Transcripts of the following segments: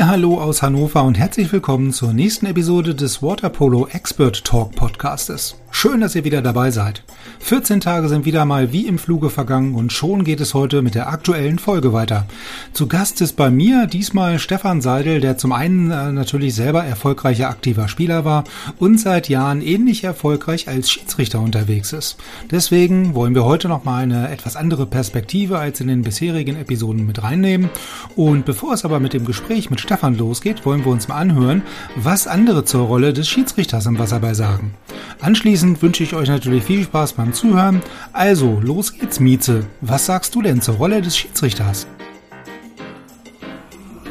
Hallo aus Hannover und herzlich willkommen zur nächsten Episode des Waterpolo Expert Talk Podcastes. Schön, dass ihr wieder dabei seid. 14 Tage sind wieder mal wie im Fluge vergangen und schon geht es heute mit der aktuellen Folge weiter. Zu Gast ist bei mir diesmal Stefan Seidel, der zum einen äh, natürlich selber erfolgreicher aktiver Spieler war und seit Jahren ähnlich erfolgreich als Schiedsrichter unterwegs ist. Deswegen wollen wir heute noch mal eine etwas andere Perspektive als in den bisherigen Episoden mit reinnehmen. Und bevor es aber mit dem Gespräch mit Stefan losgeht, wollen wir uns mal anhören, was andere zur Rolle des Schiedsrichters im Wasserball sagen. Anschließend wünsche ich euch natürlich viel Spaß beim Zuhören. Also, los geht's, Mieze. Was sagst du denn zur Rolle des Schiedsrichters?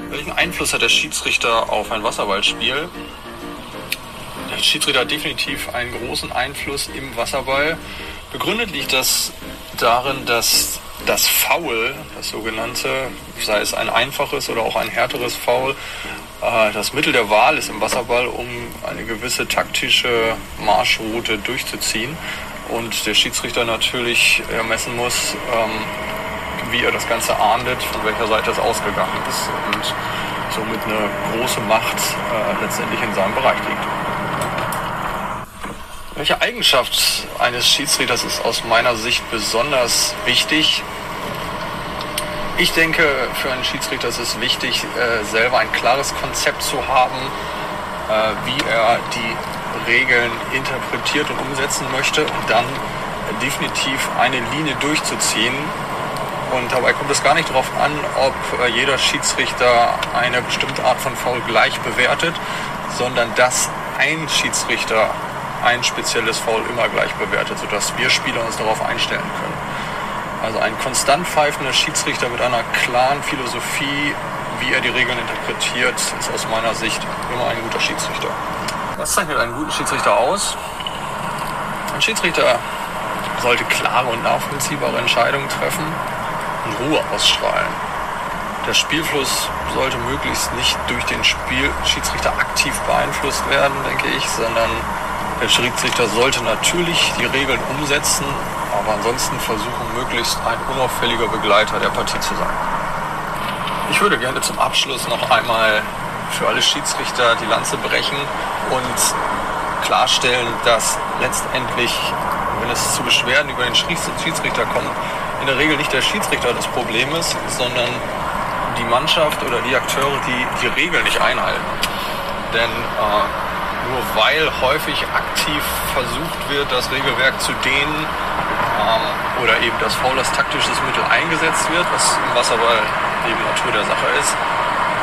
Welchen Einfluss hat der Schiedsrichter auf ein Wasserballspiel? Der Schiedsrichter hat definitiv einen großen Einfluss im Wasserball. Begründet liegt das darin, dass das Foul, das sogenannte, sei es ein einfaches oder auch ein härteres Foul, äh, das Mittel der Wahl ist im Wasserball, um eine gewisse taktische Marschroute durchzuziehen. Und der Schiedsrichter natürlich ermessen muss, ähm, wie er das Ganze ahndet, von welcher Seite es ausgegangen ist und somit eine große Macht äh, letztendlich in seinem Bereich liegt. Welche Eigenschaft eines Schiedsrichters ist aus meiner Sicht besonders wichtig? Ich denke, für einen Schiedsrichter ist es wichtig, äh, selber ein klares Konzept zu haben, äh, wie er die Regeln interpretiert und umsetzen möchte dann definitiv eine Linie durchzuziehen. Und dabei kommt es gar nicht darauf an, ob äh, jeder Schiedsrichter eine bestimmte Art von Foul gleich bewertet, sondern dass ein Schiedsrichter ein spezielles Foul immer gleich bewertet, sodass wir Spieler uns darauf einstellen können. Also ein konstant pfeifender Schiedsrichter mit einer klaren Philosophie, wie er die Regeln interpretiert, ist aus meiner Sicht immer ein guter Schiedsrichter. Was zeichnet einen guten Schiedsrichter aus? Ein Schiedsrichter sollte klare und nachvollziehbare Entscheidungen treffen und Ruhe ausstrahlen. Der Spielfluss sollte möglichst nicht durch den Spiel Schiedsrichter aktiv beeinflusst werden, denke ich, sondern der Schiedsrichter sollte natürlich die Regeln umsetzen, aber ansonsten versuchen, möglichst ein unauffälliger Begleiter der Partie zu sein. Ich würde gerne zum Abschluss noch einmal für alle Schiedsrichter die Lanze brechen und klarstellen, dass letztendlich, wenn es zu Beschwerden über den Schiedsrichter kommt, in der Regel nicht der Schiedsrichter das Problem ist, sondern die Mannschaft oder die Akteure, die die Regeln nicht einhalten. Denn äh, nur weil häufig aktiv versucht wird, das Regelwerk zu dehnen ähm, oder eben das Foul als taktisches Mittel eingesetzt wird, was im Wasserball eben Natur der Sache ist,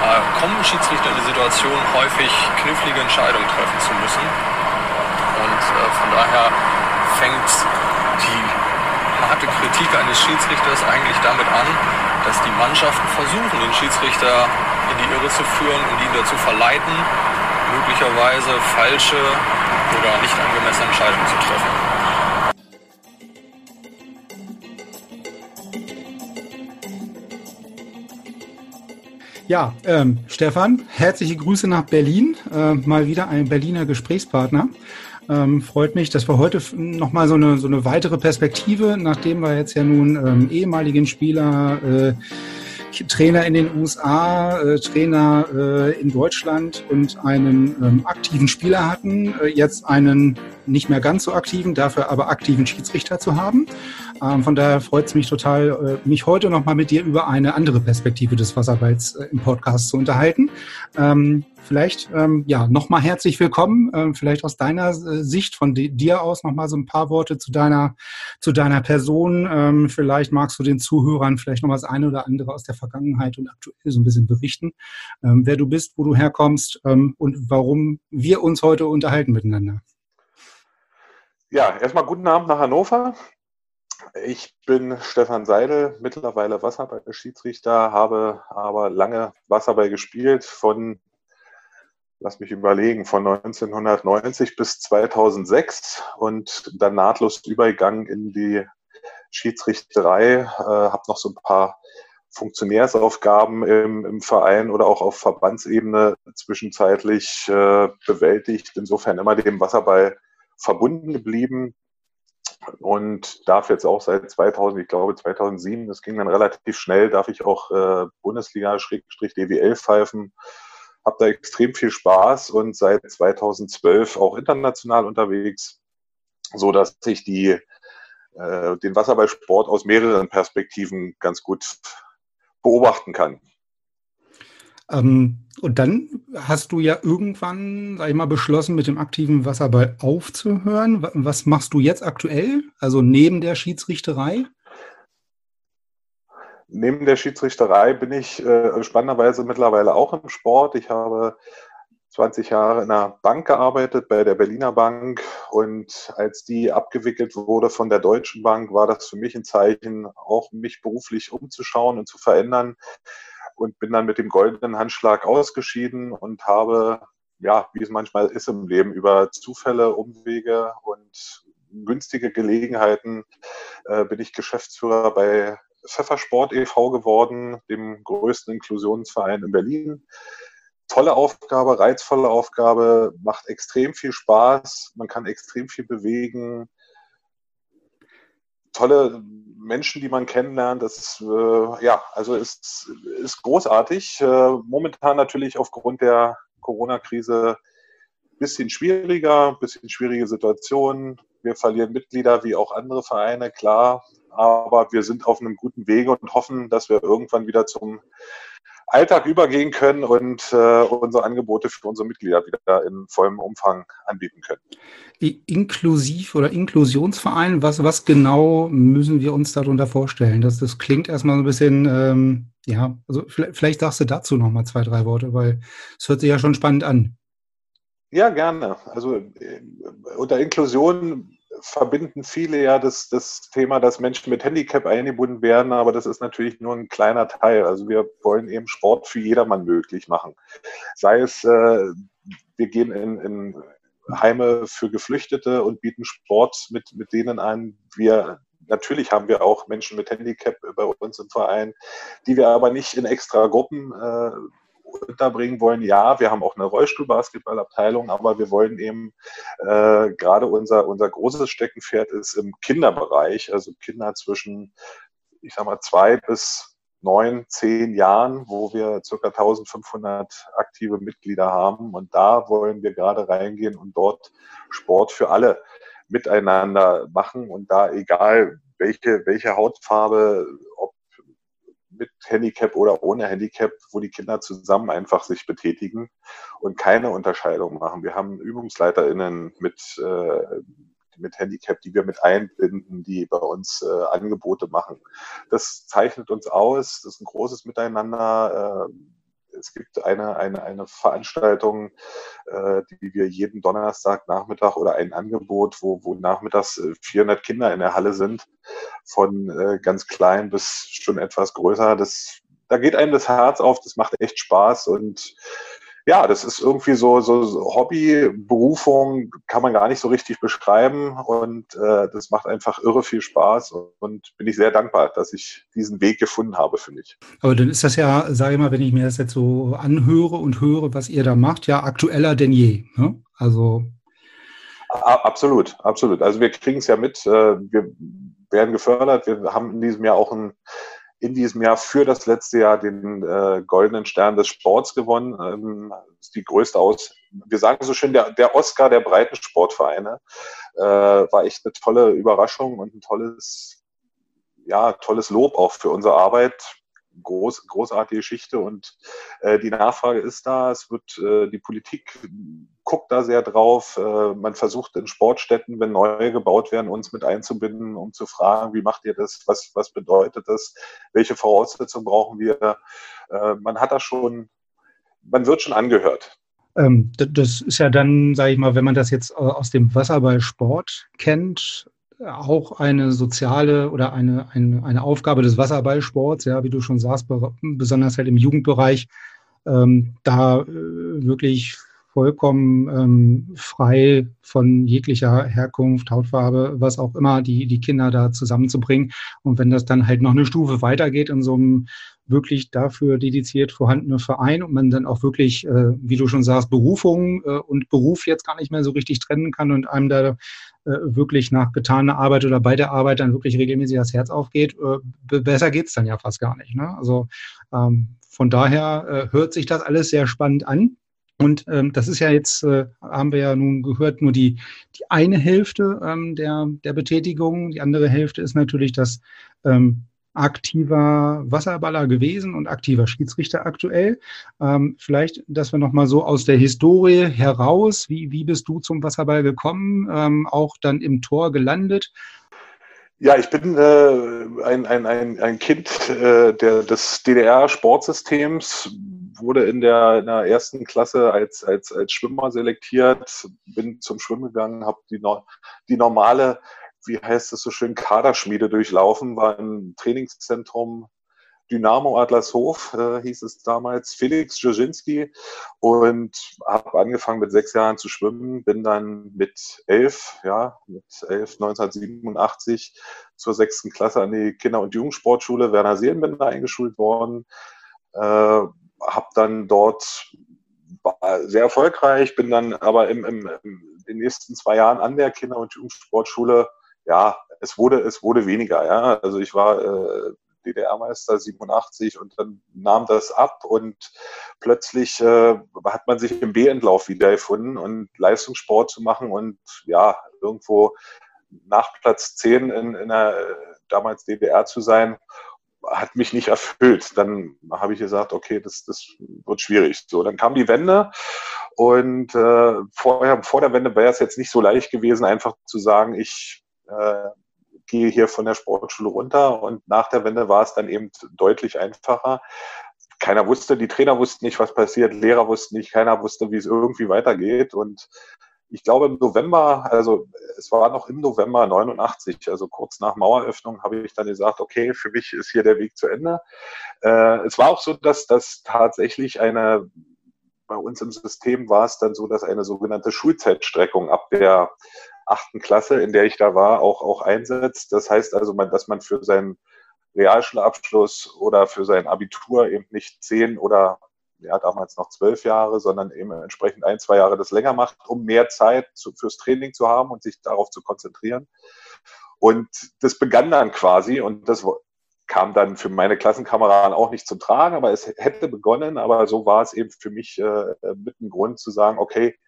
äh, kommen Schiedsrichter in die Situation, häufig knifflige Entscheidungen treffen zu müssen. Und äh, von daher fängt die harte Kritik eines Schiedsrichters eigentlich damit an, dass die Mannschaften versuchen, den Schiedsrichter in die Irre zu führen und ihn dazu verleiten, möglicherweise falsche oder nicht angemessene Entscheidungen zu treffen. Ja, ähm, Stefan, herzliche Grüße nach Berlin. Äh, mal wieder ein Berliner Gesprächspartner. Ähm, freut mich, dass wir heute nochmal so eine, so eine weitere Perspektive, nachdem wir jetzt ja nun ähm, ehemaligen Spieler äh, Trainer in den USA, äh, Trainer äh, in Deutschland und einen ähm, aktiven Spieler hatten, äh, jetzt einen nicht mehr ganz so aktiven, dafür aber aktiven Schiedsrichter zu haben. Ähm, von daher freut es mich total, äh, mich heute nochmal mit dir über eine andere Perspektive des Wasserballs äh, im Podcast zu unterhalten. Ähm, vielleicht ähm, ja nochmal herzlich willkommen. Ähm, vielleicht aus deiner äh, Sicht, von dir aus nochmal so ein paar Worte zu deiner, zu deiner Person. Ähm, vielleicht magst du den Zuhörern vielleicht noch das eine oder andere aus der Vergangenheit und aktuell so ein bisschen berichten, ähm, wer du bist, wo du herkommst ähm, und warum wir uns heute unterhalten miteinander. Ja, erstmal guten Abend nach Hannover. Ich bin Stefan Seidel, mittlerweile Wasserball-Schiedsrichter, habe aber lange Wasserball gespielt, von, lass mich überlegen, von 1990 bis 2006 und dann nahtlos übergegangen in die Schiedsrichterei, äh, habe noch so ein paar Funktionärsaufgaben im, im, Verein oder auch auf Verbandsebene zwischenzeitlich äh, bewältigt. Insofern immer dem Wasserball verbunden geblieben und darf jetzt auch seit 2000, ich glaube 2007, das ging dann relativ schnell, darf ich auch äh, Bundesliga-DWL pfeifen. Habe da extrem viel Spaß und seit 2012 auch international unterwegs, so dass ich die, äh, den Wasserballsport aus mehreren Perspektiven ganz gut beobachten kann. Ähm, und dann hast du ja irgendwann, sag ich mal, beschlossen, mit dem aktiven Wasserball aufzuhören. Was machst du jetzt aktuell? Also neben der Schiedsrichterei? Neben der Schiedsrichterei bin ich äh, spannenderweise mittlerweile auch im Sport. Ich habe 20 Jahre in einer Bank gearbeitet, bei der Berliner Bank. Und als die abgewickelt wurde von der Deutschen Bank, war das für mich ein Zeichen, auch mich beruflich umzuschauen und zu verändern und bin dann mit dem goldenen Handschlag ausgeschieden und habe, ja, wie es manchmal ist im Leben, über Zufälle, Umwege und günstige Gelegenheiten äh, bin ich Geschäftsführer bei Pfeffersport e.V. geworden, dem größten Inklusionsverein in Berlin. Tolle Aufgabe, reizvolle Aufgabe, macht extrem viel Spaß, man kann extrem viel bewegen. Tolle Menschen, die man kennenlernt, das äh, ja, also ist, ist großartig. Äh, momentan natürlich aufgrund der Corona-Krise ein bisschen schwieriger, ein bisschen schwierige Situation. Wir verlieren Mitglieder wie auch andere Vereine, klar. Aber wir sind auf einem guten Wege und hoffen, dass wir irgendwann wieder zum Alltag übergehen können und äh, unsere Angebote für unsere Mitglieder wieder in vollem Umfang anbieten können. Inklusiv oder Inklusionsverein, was, was genau müssen wir uns darunter vorstellen? Das, das klingt erstmal so ein bisschen, ähm, ja, also vielleicht, vielleicht sagst du dazu nochmal zwei, drei Worte, weil es hört sich ja schon spannend an. Ja, gerne. Also äh, unter Inklusion verbinden viele ja das, das Thema, dass Menschen mit Handicap eingebunden werden, aber das ist natürlich nur ein kleiner Teil. Also wir wollen eben Sport für jedermann möglich machen. Sei es, äh, wir gehen in, in Heime für Geflüchtete und bieten Sport mit, mit denen an. Wir natürlich haben wir auch Menschen mit Handicap bei uns im Verein, die wir aber nicht in extra Gruppen äh, unterbringen wollen, ja, wir haben auch eine Rollstuhlbasketballabteilung, aber wir wollen eben äh, gerade unser, unser großes Steckenpferd ist im Kinderbereich, also Kinder zwischen, ich sag mal, zwei bis neun, zehn Jahren, wo wir ca. 1500 aktive Mitglieder haben. Und da wollen wir gerade reingehen und dort Sport für alle miteinander machen. Und da egal, welche, welche Hautfarbe, mit Handicap oder ohne Handicap, wo die Kinder zusammen einfach sich betätigen und keine Unterscheidung machen. Wir haben UbungsleiterInnen mit, äh, mit Handicap, die wir mit einbinden, die bei uns äh, Angebote machen. Das zeichnet uns aus. Das ist ein großes Miteinander. Äh, es gibt eine, eine, eine Veranstaltung, äh, die wir jeden Donnerstag Nachmittag oder ein Angebot, wo, wo nachmittags 400 äh, Kinder in der Halle sind, von äh, ganz klein bis schon etwas größer. Das, da geht einem das Herz auf, das macht echt Spaß und ja, das ist irgendwie so, so, so Hobby, Berufung, kann man gar nicht so richtig beschreiben und äh, das macht einfach irre viel Spaß und, und, bin ich sehr dankbar, dass ich diesen Weg gefunden habe für mich. Aber dann ist das ja, sage ich mal, wenn ich mir das jetzt so anhöre und höre, was ihr da macht, ja aktueller denn je. Ne? Also Absolut, absolut. Also wir kriegen es ja mit, äh, wir werden gefördert. Wir haben in diesem Jahr auch ein in diesem Jahr für das letzte Jahr den äh, Goldenen Stern des Sports gewonnen. Ähm, ist die größte aus, wir sagen so schön, der, der Oscar der Breitensportvereine. Äh, war echt eine tolle Überraschung und ein tolles, ja, tolles Lob auch für unsere Arbeit groß, großartige Geschichte und äh, die Nachfrage ist da. Es wird äh, die Politik guckt da sehr drauf. Äh, man versucht in Sportstätten, wenn neue gebaut werden, uns mit einzubinden, um zu fragen, wie macht ihr das? Was, was bedeutet das? Welche Voraussetzungen brauchen wir? Äh, man hat da schon, man wird schon angehört. Ähm, das ist ja dann, sage ich mal, wenn man das jetzt aus dem Wasserballsport kennt, auch eine soziale oder eine, eine, eine Aufgabe des Wasserballsports, ja, wie du schon sagst, besonders halt im Jugendbereich, ähm, da äh, wirklich vollkommen ähm, frei von jeglicher Herkunft, Hautfarbe, was auch immer, die, die Kinder da zusammenzubringen. Und wenn das dann halt noch eine Stufe weitergeht in so einem wirklich dafür dediziert vorhandene Verein und man dann auch wirklich, äh, wie du schon sagst, Berufung äh, und Beruf jetzt gar nicht mehr so richtig trennen kann und einem da wirklich nach getaner Arbeit oder bei der Arbeit dann wirklich regelmäßig das Herz aufgeht, äh, besser geht's dann ja fast gar nicht. Ne? Also ähm, von daher äh, hört sich das alles sehr spannend an. Und ähm, das ist ja jetzt, äh, haben wir ja nun gehört, nur die, die eine Hälfte ähm, der, der Betätigung. Die andere Hälfte ist natürlich das ähm, aktiver Wasserballer gewesen und aktiver Schiedsrichter aktuell. Ähm, vielleicht, dass wir nochmal so aus der Historie heraus, wie, wie bist du zum Wasserball gekommen, ähm, auch dann im Tor gelandet? Ja, ich bin äh, ein, ein, ein, ein Kind äh, der, des DDR-Sportsystems, wurde in der, in der ersten Klasse als, als, als Schwimmer selektiert, bin zum Schwimmen gegangen, habe die, die normale, wie heißt es so schön, Kaderschmiede durchlaufen, war im Trainingszentrum Dynamo Adlershof, äh, hieß es damals, Felix Dzerzhinsky und habe angefangen mit sechs Jahren zu schwimmen, bin dann mit elf, ja, mit elf 1987 zur sechsten Klasse an die Kinder- und Jugendsportschule Werner Seelenbender eingeschult worden, äh, habe dann dort sehr erfolgreich, bin dann aber im, im, in den nächsten zwei Jahren an der Kinder- und Jugendsportschule, ja, es wurde, es wurde weniger, ja. Also ich war äh, DDR-Meister 87 und dann nahm das ab und plötzlich äh, hat man sich im B-Entlauf wiedergefunden und Leistungssport zu machen und ja, irgendwo nach Platz 10 in, in der damals DDR zu sein hat mich nicht erfüllt. Dann habe ich gesagt, okay, das, das wird schwierig. So, dann kam die Wende und äh, vorher, vor der Wende wäre es jetzt nicht so leicht gewesen, einfach zu sagen, ich äh, gehe hier von der Sportschule runter und nach der Wende war es dann eben deutlich einfacher. Keiner wusste, die Trainer wussten nicht, was passiert, Lehrer wussten nicht, keiner wusste, wie es irgendwie weitergeht und ich glaube im November, also es war noch im November 89, also kurz nach Maueröffnung, habe ich dann gesagt, okay, für mich ist hier der Weg zu Ende. Äh, es war auch so, dass das tatsächlich eine, bei uns im System war es dann so, dass eine sogenannte Schulzeitstreckung ab der achten Klasse, in der ich da war, auch, auch einsetzt. Das heißt also, man, dass man für seinen Realschulabschluss oder für sein Abitur eben nicht zehn oder ja, damals noch zwölf Jahre, sondern eben entsprechend ein, zwei Jahre das länger macht, um mehr Zeit zu, fürs Training zu haben und sich darauf zu konzentrieren. Und das begann dann quasi und das kam dann für meine Klassenkameraden auch nicht zum Tragen, aber es hätte begonnen, aber so war es eben für mich äh, mit dem Grund zu sagen, okay,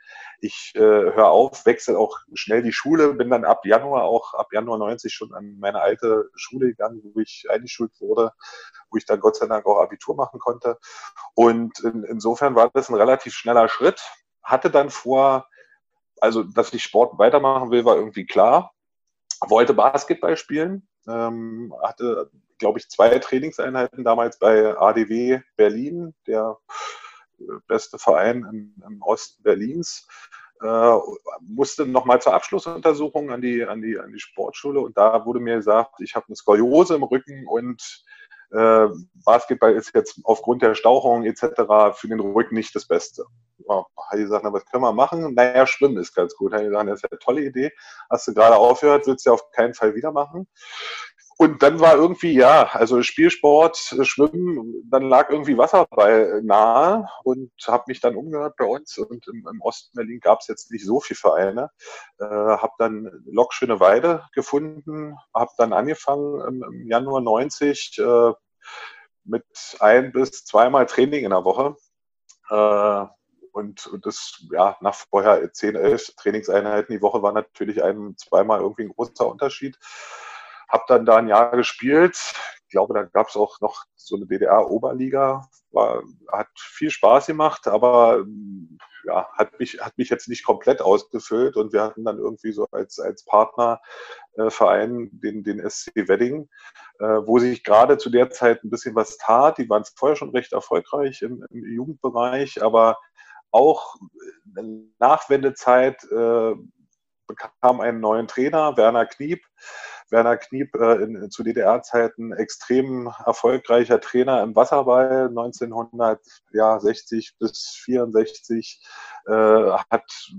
ich äh, höre auf, wechsle auch schnell die Schule, bin dann ab Januar auch, ab Januar 90 schon an meine alte Schule gegangen, wo ich eingeschult wurde, wo ich dann Gott sei Dank auch Abitur machen konnte. Und in, insofern war das ein relativ schneller Schritt. Hatte dann vor, also dass ich Sport weitermachen will, war irgendwie klar. Wollte Basketball spielen, ähm, hatte glaube ich, zwei Trainingseinheiten damals bei ADW Berlin, der äh, beste Verein im, im Osten Berlins. Äh, musste nochmal zur Abschlussuntersuchung an die, an, die, an die Sportschule und da wurde mir gesagt, ich habe eine Skoliose im Rücken und äh, Basketball ist jetzt aufgrund der Stauchung etc. für den Rücken nicht das Beste. Ja, habe ich gesagt, na, was können wir machen? Naja, Schwimmen ist ganz gut. Habe ich gesagt, das ist eine tolle Idee. Hast du gerade aufgehört, willst du ja auf keinen Fall wieder machen. Und dann war irgendwie, ja, also Spielsport, äh, Schwimmen, dann lag irgendwie Wasserball nahe und habe mich dann umgehört bei uns. Und im, im Osten Berlin gab es jetzt nicht so viele Vereine. Äh, habe dann Lok Weide gefunden, habe dann angefangen im, im Januar 90 äh, mit ein bis zweimal Training in der Woche. Äh, und, und das, ja, nach vorher 10, 11 Trainingseinheiten die Woche war natürlich ein, zweimal irgendwie ein großer Unterschied. Habe dann da ein Jahr gespielt. Ich glaube, da gab es auch noch so eine DDR-Oberliga. hat viel Spaß gemacht, aber ja, hat mich, hat mich jetzt nicht komplett ausgefüllt und wir hatten dann irgendwie so als, als Partnerverein äh, den, den SC Wedding, äh, wo sich gerade zu der Zeit ein bisschen was tat. Die waren vorher schon recht erfolgreich im, im Jugendbereich, aber auch Nachwendezeit äh, bekam einen neuen Trainer, Werner Kniep. Werner Kniep äh, in, zu DDR-Zeiten extrem erfolgreicher Trainer im Wasserball, 1960 bis 64, äh, hat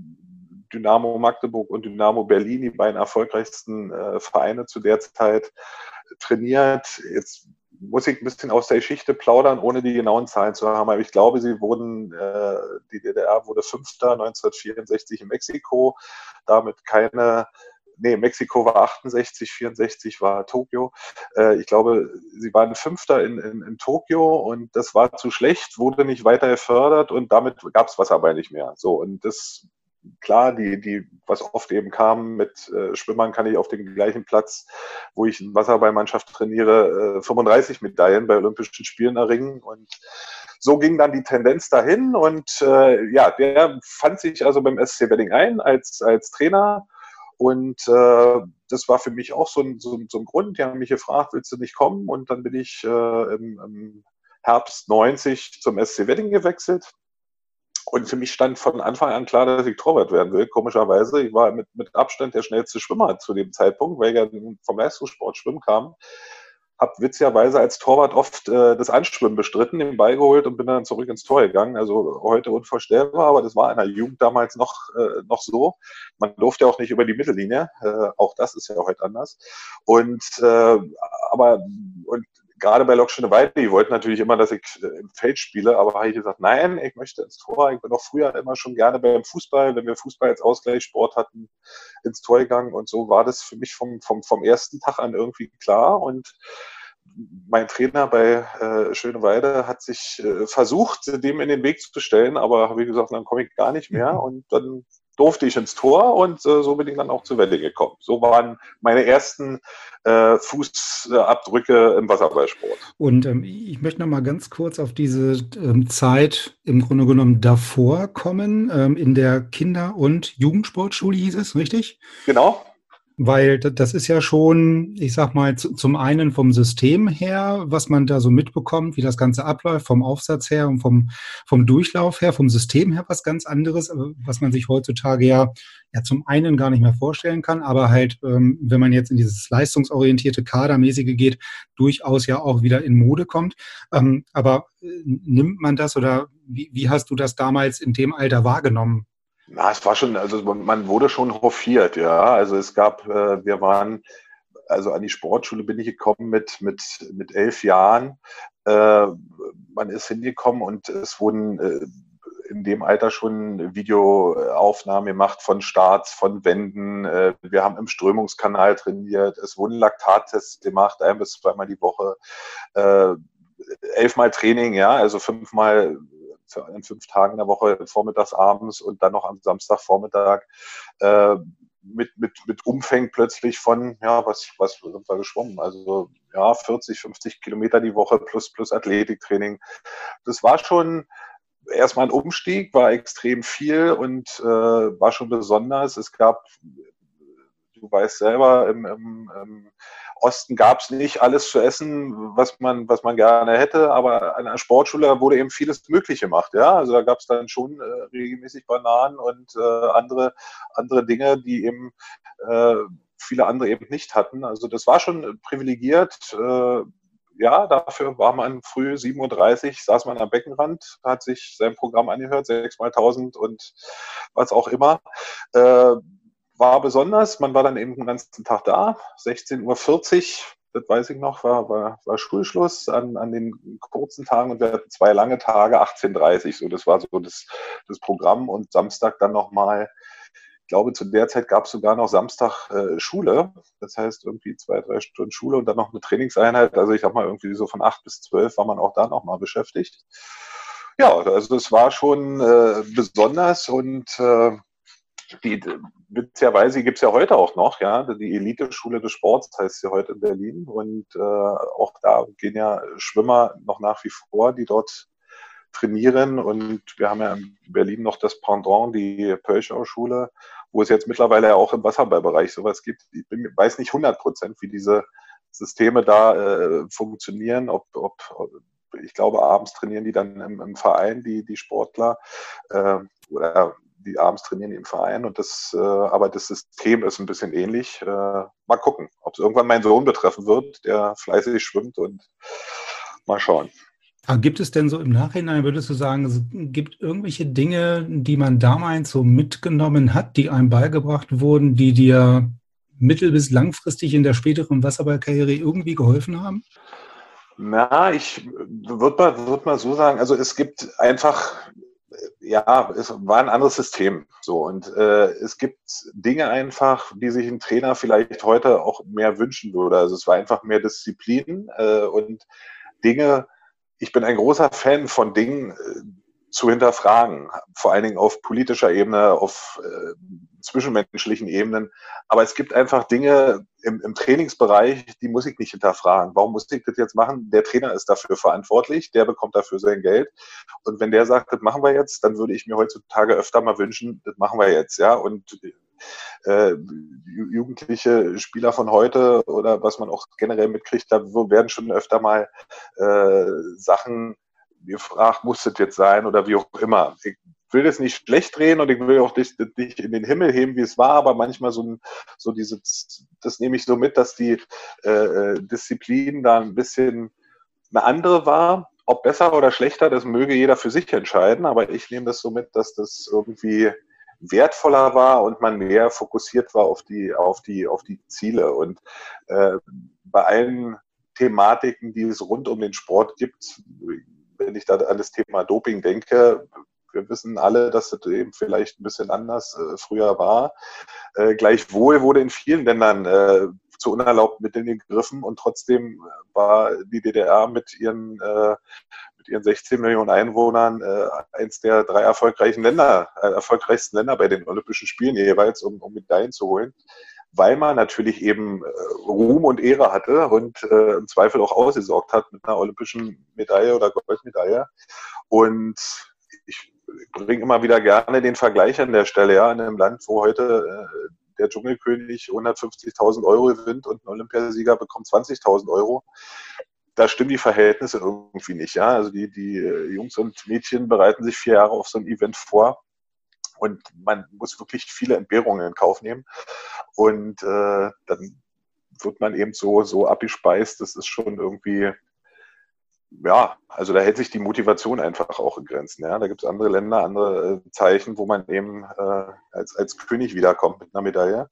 Dynamo Magdeburg und Dynamo Berlin, die beiden erfolgreichsten äh, Vereine zu der Zeit, trainiert. Jetzt muss ich ein bisschen aus der Geschichte plaudern, ohne die genauen Zahlen zu haben. Aber ich glaube, sie wurden, äh, die DDR wurde Fünfter 1964 in Mexiko, damit keine nee, Mexiko war 68, 64 war Tokio. Äh, ich glaube, sie waren Fünfter in, in, in, Tokio und das war zu schlecht, wurde nicht weiter gefördert und damit gab es Wasserball nicht mehr. So, und das klar, die, die, was oft eben kam, mit äh, Schwimmern kann ich auf den gleichen Platz, wo ich eine Wasserballmannschaft trainiere, äh, 35 Medaillen bei Olympischen Spielen erringen. Und so ging dann die Tendenz dahin. Und äh, ja, der fand sich also beim SC Wedding ein als, als Trainer. Und äh, das war für mich auch so ein, so, so ein Grund. Die haben mich gefragt, willst du nicht kommen? Und dann bin ich äh, im, im Herbst 90 zum SC Wedding gewechselt und für mich stand von Anfang an klar, dass ich Torwart werden will. Komischerweise, ich war mit, mit Abstand der schnellste Schwimmer zu dem Zeitpunkt, weil ich ja vom Leistungssport schwimmen kam. Hab witzigerweise als Torwart oft äh, das Anschwimmen bestritten, den Ball geholt und bin dann zurück ins Tor gegangen. Also heute unvorstellbar, aber das war in der Jugend damals noch, äh, noch so. Man durfte auch nicht über die Mittellinie. Äh, auch das ist ja heute anders. Und äh, aber und gerade bei Lok Weide, die wollten natürlich immer, dass ich äh, im Feld spiele, aber habe ich gesagt, nein, ich möchte ins Tor. Ich bin auch früher immer schon gerne beim Fußball, wenn wir Fußball als Ausgleichssport hatten, ins Tor gegangen. Und so war das für mich vom, vom, vom ersten Tag an irgendwie klar. Und mein Trainer bei äh, Schöneweide hat sich äh, versucht, dem in den Weg zu stellen, aber wie gesagt, dann komme ich gar nicht mehr. Und dann durfte ich ins Tor und äh, so bin ich dann auch zur Welle gekommen. So waren meine ersten äh, Fußabdrücke im Wasserballsport. Und ähm, ich möchte noch mal ganz kurz auf diese ähm, Zeit im Grunde genommen davor kommen. Ähm, in der Kinder- und Jugendsportschule hieß es, richtig? Genau. Weil das ist ja schon, ich sag mal, zum einen vom System her, was man da so mitbekommt, wie das Ganze abläuft, vom Aufsatz her und vom, vom Durchlauf her, vom System her was ganz anderes, äh, was man sich heutzutage ja, ja zum einen gar nicht mehr vorstellen kann, aber halt, ähm, wenn man jetzt in dieses leistungsorientierte, kadermäßige geht, durchaus ja auch wieder in Mode kommt. Ähm, aber äh, nimmt man das oder wie, wie hast du das damals in dem Alter wahrgenommen? Na, es war schon, also man wurde schon hofiert, ja. Also es gab, äh, wir waren, also an die Sportschule bin ich gekommen mit, mit, mit elf Jahren. Äh, man ist hingekommen und es wurden äh, in dem Alter schon Videoaufnahmen gemacht von Starts, von Wänden. Äh, wir haben im Strömungskanal trainiert. Es wurden Laktattests gemacht, ein bis zweimal die Woche. Äh, elfmal Training, ja, also fünfmal an fünf Tagen der Woche, vormittags, abends und dann noch am Samstagvormittag äh, mit, mit, mit Umfängen plötzlich von, ja, was, was sind wir geschwommen? Also ja, 40, 50 Kilometer die Woche plus, plus Athletiktraining. Das war schon erstmal ein Umstieg, war extrem viel und äh, war schon besonders. Es gab, du weißt selber, im, im, im Osten gab es nicht alles zu essen, was man, was man gerne hätte, aber an der Sportschule wurde eben vieles möglich gemacht. Ja? Also da gab es dann schon äh, regelmäßig Bananen und äh, andere, andere Dinge, die eben äh, viele andere eben nicht hatten. Also das war schon privilegiert. Äh, ja, dafür war man früh 7.30 Uhr, saß man am Beckenrand, hat sich sein Programm angehört, 6 mal 1000 und was auch immer. War besonders. Man war dann eben den ganzen Tag da, 16.40 Uhr, das weiß ich noch, war, war, war Schulschluss an, an den kurzen Tagen und wir hatten zwei lange Tage, 18.30 Uhr, so das war so das, das Programm und Samstag dann nochmal, ich glaube zu der Zeit gab es sogar noch Samstag äh, Schule, das heißt irgendwie zwei, drei Stunden Schule und dann noch eine Trainingseinheit, also ich sag mal irgendwie so von acht bis zwölf war man auch da nochmal beschäftigt. Ja, also es war schon äh, besonders und äh, die, witzigerweise gibt es ja heute auch noch, ja, die Elite-Schule des Sports heißt sie heute in Berlin und äh, auch da gehen ja Schwimmer noch nach wie vor, die dort trainieren und wir haben ja in Berlin noch das Pendant, die Pölschau-Schule, wo es jetzt mittlerweile auch im Wasserballbereich sowas gibt. Ich bin, weiß nicht 100 Prozent, wie diese Systeme da äh, funktionieren, ob, ob ich glaube, abends trainieren die dann im, im Verein, die, die Sportler, äh, oder die abends trainieren im Verein und das, äh, aber das System ist ein bisschen ähnlich. Äh, mal gucken, ob es irgendwann meinen Sohn betreffen wird, der fleißig schwimmt und mal schauen. Aber gibt es denn so im Nachhinein, würdest du sagen, es gibt irgendwelche Dinge, die man damals so mitgenommen hat, die einem beigebracht wurden, die dir mittel- bis langfristig in der späteren Wasserballkarriere irgendwie geholfen haben? Na, ich würde mal, würd mal so sagen, also es gibt einfach, ja, es war ein anderes System. So und äh, es gibt Dinge einfach, die sich ein Trainer vielleicht heute auch mehr wünschen würde. Also es war einfach mehr Disziplin äh, und Dinge, ich bin ein großer Fan von Dingen, äh, zu hinterfragen, vor allen Dingen auf politischer Ebene, auf äh, zwischenmenschlichen Ebenen. Aber es gibt einfach Dinge im, im, Trainingsbereich, die muss ich nicht hinterfragen. Warum muss ich das jetzt machen? Der Trainer ist dafür verantwortlich, der bekommt dafür sein Geld. Und wenn der sagt, das machen wir jetzt, dann würde ich mir heutzutage öfter mal wünschen, das machen wir jetzt, ja. Und äh, jugendliche Spieler von heute oder was man auch generell mitkriegt, da werden schon öfter mal äh, Sachen gefragt, muss das jetzt sein oder wie auch immer. Ich will das nicht schlecht drehen und ich will auch nicht, nicht in den Himmel heben, wie es war, aber manchmal so, so dieses, das nehme ich so mit, dass die äh, Disziplin da ein bisschen eine andere war. Ob besser oder schlechter, das möge jeder für sich entscheiden, aber ich nehme das so mit, dass das irgendwie wertvoller war und man mehr fokussiert war auf die, auf die, auf die Ziele. Und äh, bei allen Thematiken, die es rund um den Sport gibt, wenn ich da an das Thema Doping denke, wir wissen alle, dass es eben vielleicht ein bisschen anders äh, früher war. Äh, gleichwohl wurde in vielen Ländern äh, zu unerlaubt Mitteln gegriffen und trotzdem war die DDR mit ihren, äh, mit ihren 16 Millionen Einwohnern äh, eins der drei erfolgreichen Länder, äh, erfolgreichsten Länder bei den Olympischen Spielen jeweils, um, um Medaillen zu holen weil man natürlich eben äh, Ruhm und Ehre hatte und äh, im Zweifel auch ausgesorgt hat mit einer olympischen Medaille oder Goldmedaille. Und ich bringe immer wieder gerne den Vergleich an der Stelle, ja, in einem Land, wo heute äh, der Dschungelkönig 150.000 Euro gewinnt und ein Olympiasieger bekommt 20.000 Euro. Da stimmen die Verhältnisse irgendwie nicht. Ja? Also die, die äh, Jungs und Mädchen bereiten sich vier Jahre auf so ein Event vor und man muss wirklich viele Entbehrungen in Kauf nehmen. Und äh, dann wird man eben so, so abgespeist, das ist schon irgendwie, ja, also da hält sich die Motivation einfach auch in Grenzen. Ja? Da gibt es andere Länder, andere äh, Zeichen, wo man eben äh, als, als König wiederkommt mit einer Medaille.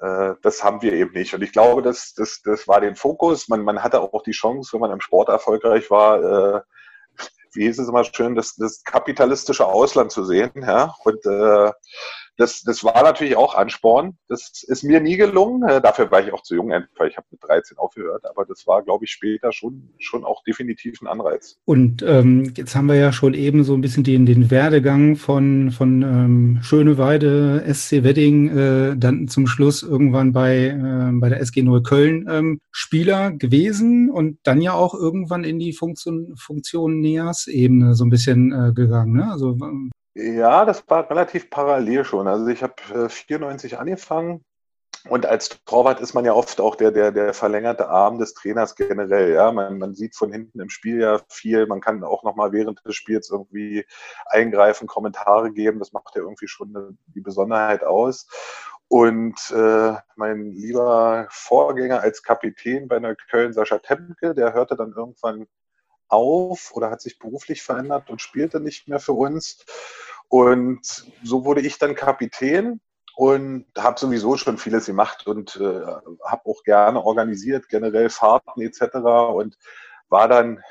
Äh, das haben wir eben nicht. Und ich glaube, das, das, das war den Fokus. Man, man hatte auch die Chance, wenn man im Sport erfolgreich war, äh, wie hieß es immer schön, das, das kapitalistische Ausland zu sehen. Ja? Und äh, das, das war natürlich auch Ansporn. Das ist mir nie gelungen. Äh, dafür war ich auch zu jung, weil ich habe mit 13 aufgehört. Aber das war, glaube ich, später schon, schon auch definitiv ein Anreiz. Und ähm, jetzt haben wir ja schon eben so ein bisschen den, den Werdegang von, von ähm, Schöneweide, SC Wedding, äh, dann zum Schluss irgendwann bei, äh, bei der SG Neukölln ähm, Spieler gewesen und dann ja auch irgendwann in die Funktion, Funktion NEAS-Ebene so ein bisschen äh, gegangen. Ne? Also ja, das war relativ parallel schon. Also ich habe äh, 94 angefangen und als Torwart ist man ja oft auch der, der, der verlängerte Arm des Trainers generell. Ja, man, man sieht von hinten im Spiel ja viel. Man kann auch nochmal während des Spiels irgendwie eingreifen, Kommentare geben. Das macht ja irgendwie schon die Besonderheit aus. Und äh, mein lieber Vorgänger als Kapitän bei Neukölln, Sascha Temke, der hörte dann irgendwann auf oder hat sich beruflich verändert und spielte nicht mehr für uns. Und so wurde ich dann Kapitän und habe sowieso schon vieles gemacht und äh, habe auch gerne organisiert, generell Fahrten etc. Und war dann,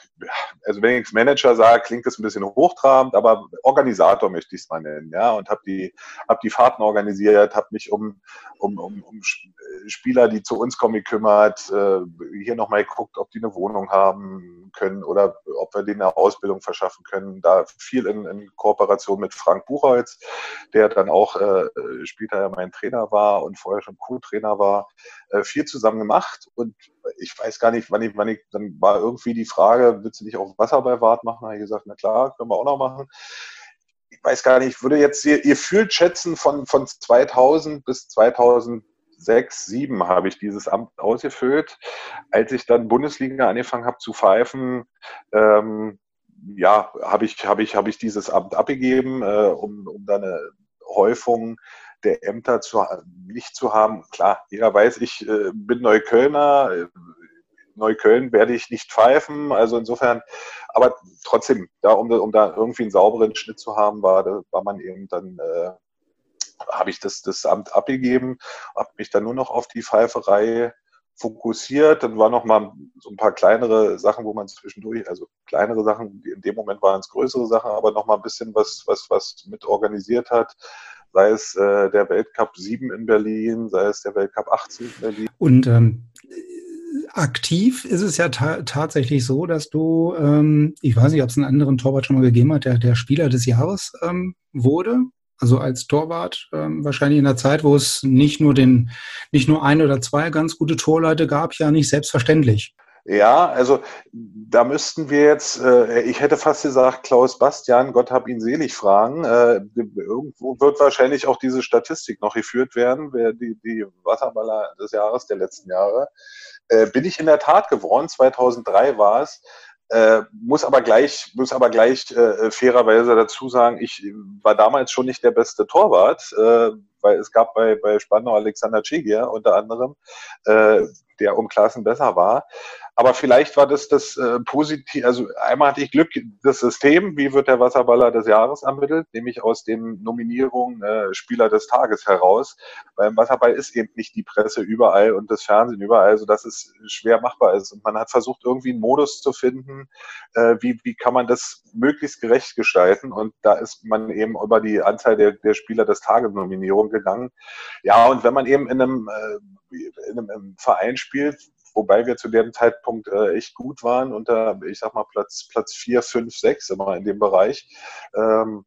also wenn ich Manager sage, klingt das ein bisschen hochtrabend, aber Organisator möchte ich es mal nennen, ja, und habe die, hab die Fahrten organisiert, habe mich um, um, um, um Spieler, die zu uns kommen, gekümmert, äh, hier nochmal geguckt, ob die eine Wohnung haben können oder ob wir denen eine Ausbildung verschaffen können. Da viel in, in Kooperation mit Frank Buchholz, der dann auch äh, später ja mein Trainer war und vorher schon Co-Trainer war, äh, viel zusammen gemacht und ich weiß gar nicht, wann ich, wann ich, dann war irgendwie die Frage, willst du nicht auch Wasserballwart machen? Da habe ich gesagt, na klar, können wir auch noch machen. Ich weiß gar nicht, ich würde jetzt, ihr, ihr fühlt schätzen, von, von 2000 bis 2006, 2007 habe ich dieses Amt ausgefüllt. Als ich dann Bundesliga angefangen habe zu pfeifen, ähm, ja, habe ich, habe ich, habe ich dieses Amt abgegeben, äh, um, um dann eine Häufung der Ämter zu, nicht zu haben. Klar, jeder weiß, ich äh, bin Neuköllner, Neukölln werde ich nicht pfeifen. Also insofern, aber trotzdem, da, um, um da irgendwie einen sauberen Schnitt zu haben, war, war man eben dann, äh, habe ich das, das Amt abgegeben, habe mich dann nur noch auf die Pfeiferei fokussiert. Dann waren noch mal so ein paar kleinere Sachen, wo man zwischendurch, also kleinere Sachen, in dem Moment waren es größere Sachen, aber noch mal ein bisschen was, was, was mit organisiert hat. Sei es äh, der Weltcup 7 in Berlin, sei es der Weltcup 18 in Berlin. Und ähm, aktiv ist es ja ta tatsächlich so, dass du, ähm, ich weiß nicht, ob es einen anderen Torwart schon mal gegeben hat, der, der Spieler des Jahres ähm, wurde. Also als Torwart ähm, wahrscheinlich in der Zeit, wo es nicht nur den, nicht nur ein oder zwei ganz gute Torleute gab, ja nicht selbstverständlich. Ja, also da müssten wir jetzt, äh, ich hätte fast gesagt, Klaus Bastian, Gott hab ihn selig fragen. Äh, irgendwo wird wahrscheinlich auch diese Statistik noch geführt werden, wer die, die Wasserballer des Jahres der letzten Jahre. Äh, bin ich in der Tat geworden, 2003 war es. Äh, muss aber gleich, muss aber gleich äh, fairerweise dazu sagen, ich war damals schon nicht der beste Torwart, äh, weil es gab bei, bei Spandau Alexander Cegier unter anderem, äh, der um Klassen besser war. Aber vielleicht war das das äh, positiv, also einmal hatte ich Glück, das System, wie wird der Wasserballer des Jahres ermittelt, nämlich aus den Nominierungen äh, Spieler des Tages heraus. Beim Wasserball ist eben nicht die Presse überall und das Fernsehen überall, sodass es schwer machbar ist. Und man hat versucht, irgendwie einen Modus zu finden, äh, wie, wie kann man das möglichst gerecht gestalten. Und da ist man eben über die Anzahl der, der Spieler des Tages Nominierung gegangen. Ja, und wenn man eben in einem, äh, in einem Verein spielt, wobei wir zu dem Zeitpunkt äh, echt gut waren, unter, ich sag mal, Platz, Platz 4, 5, 6 immer in dem Bereich. Ähm,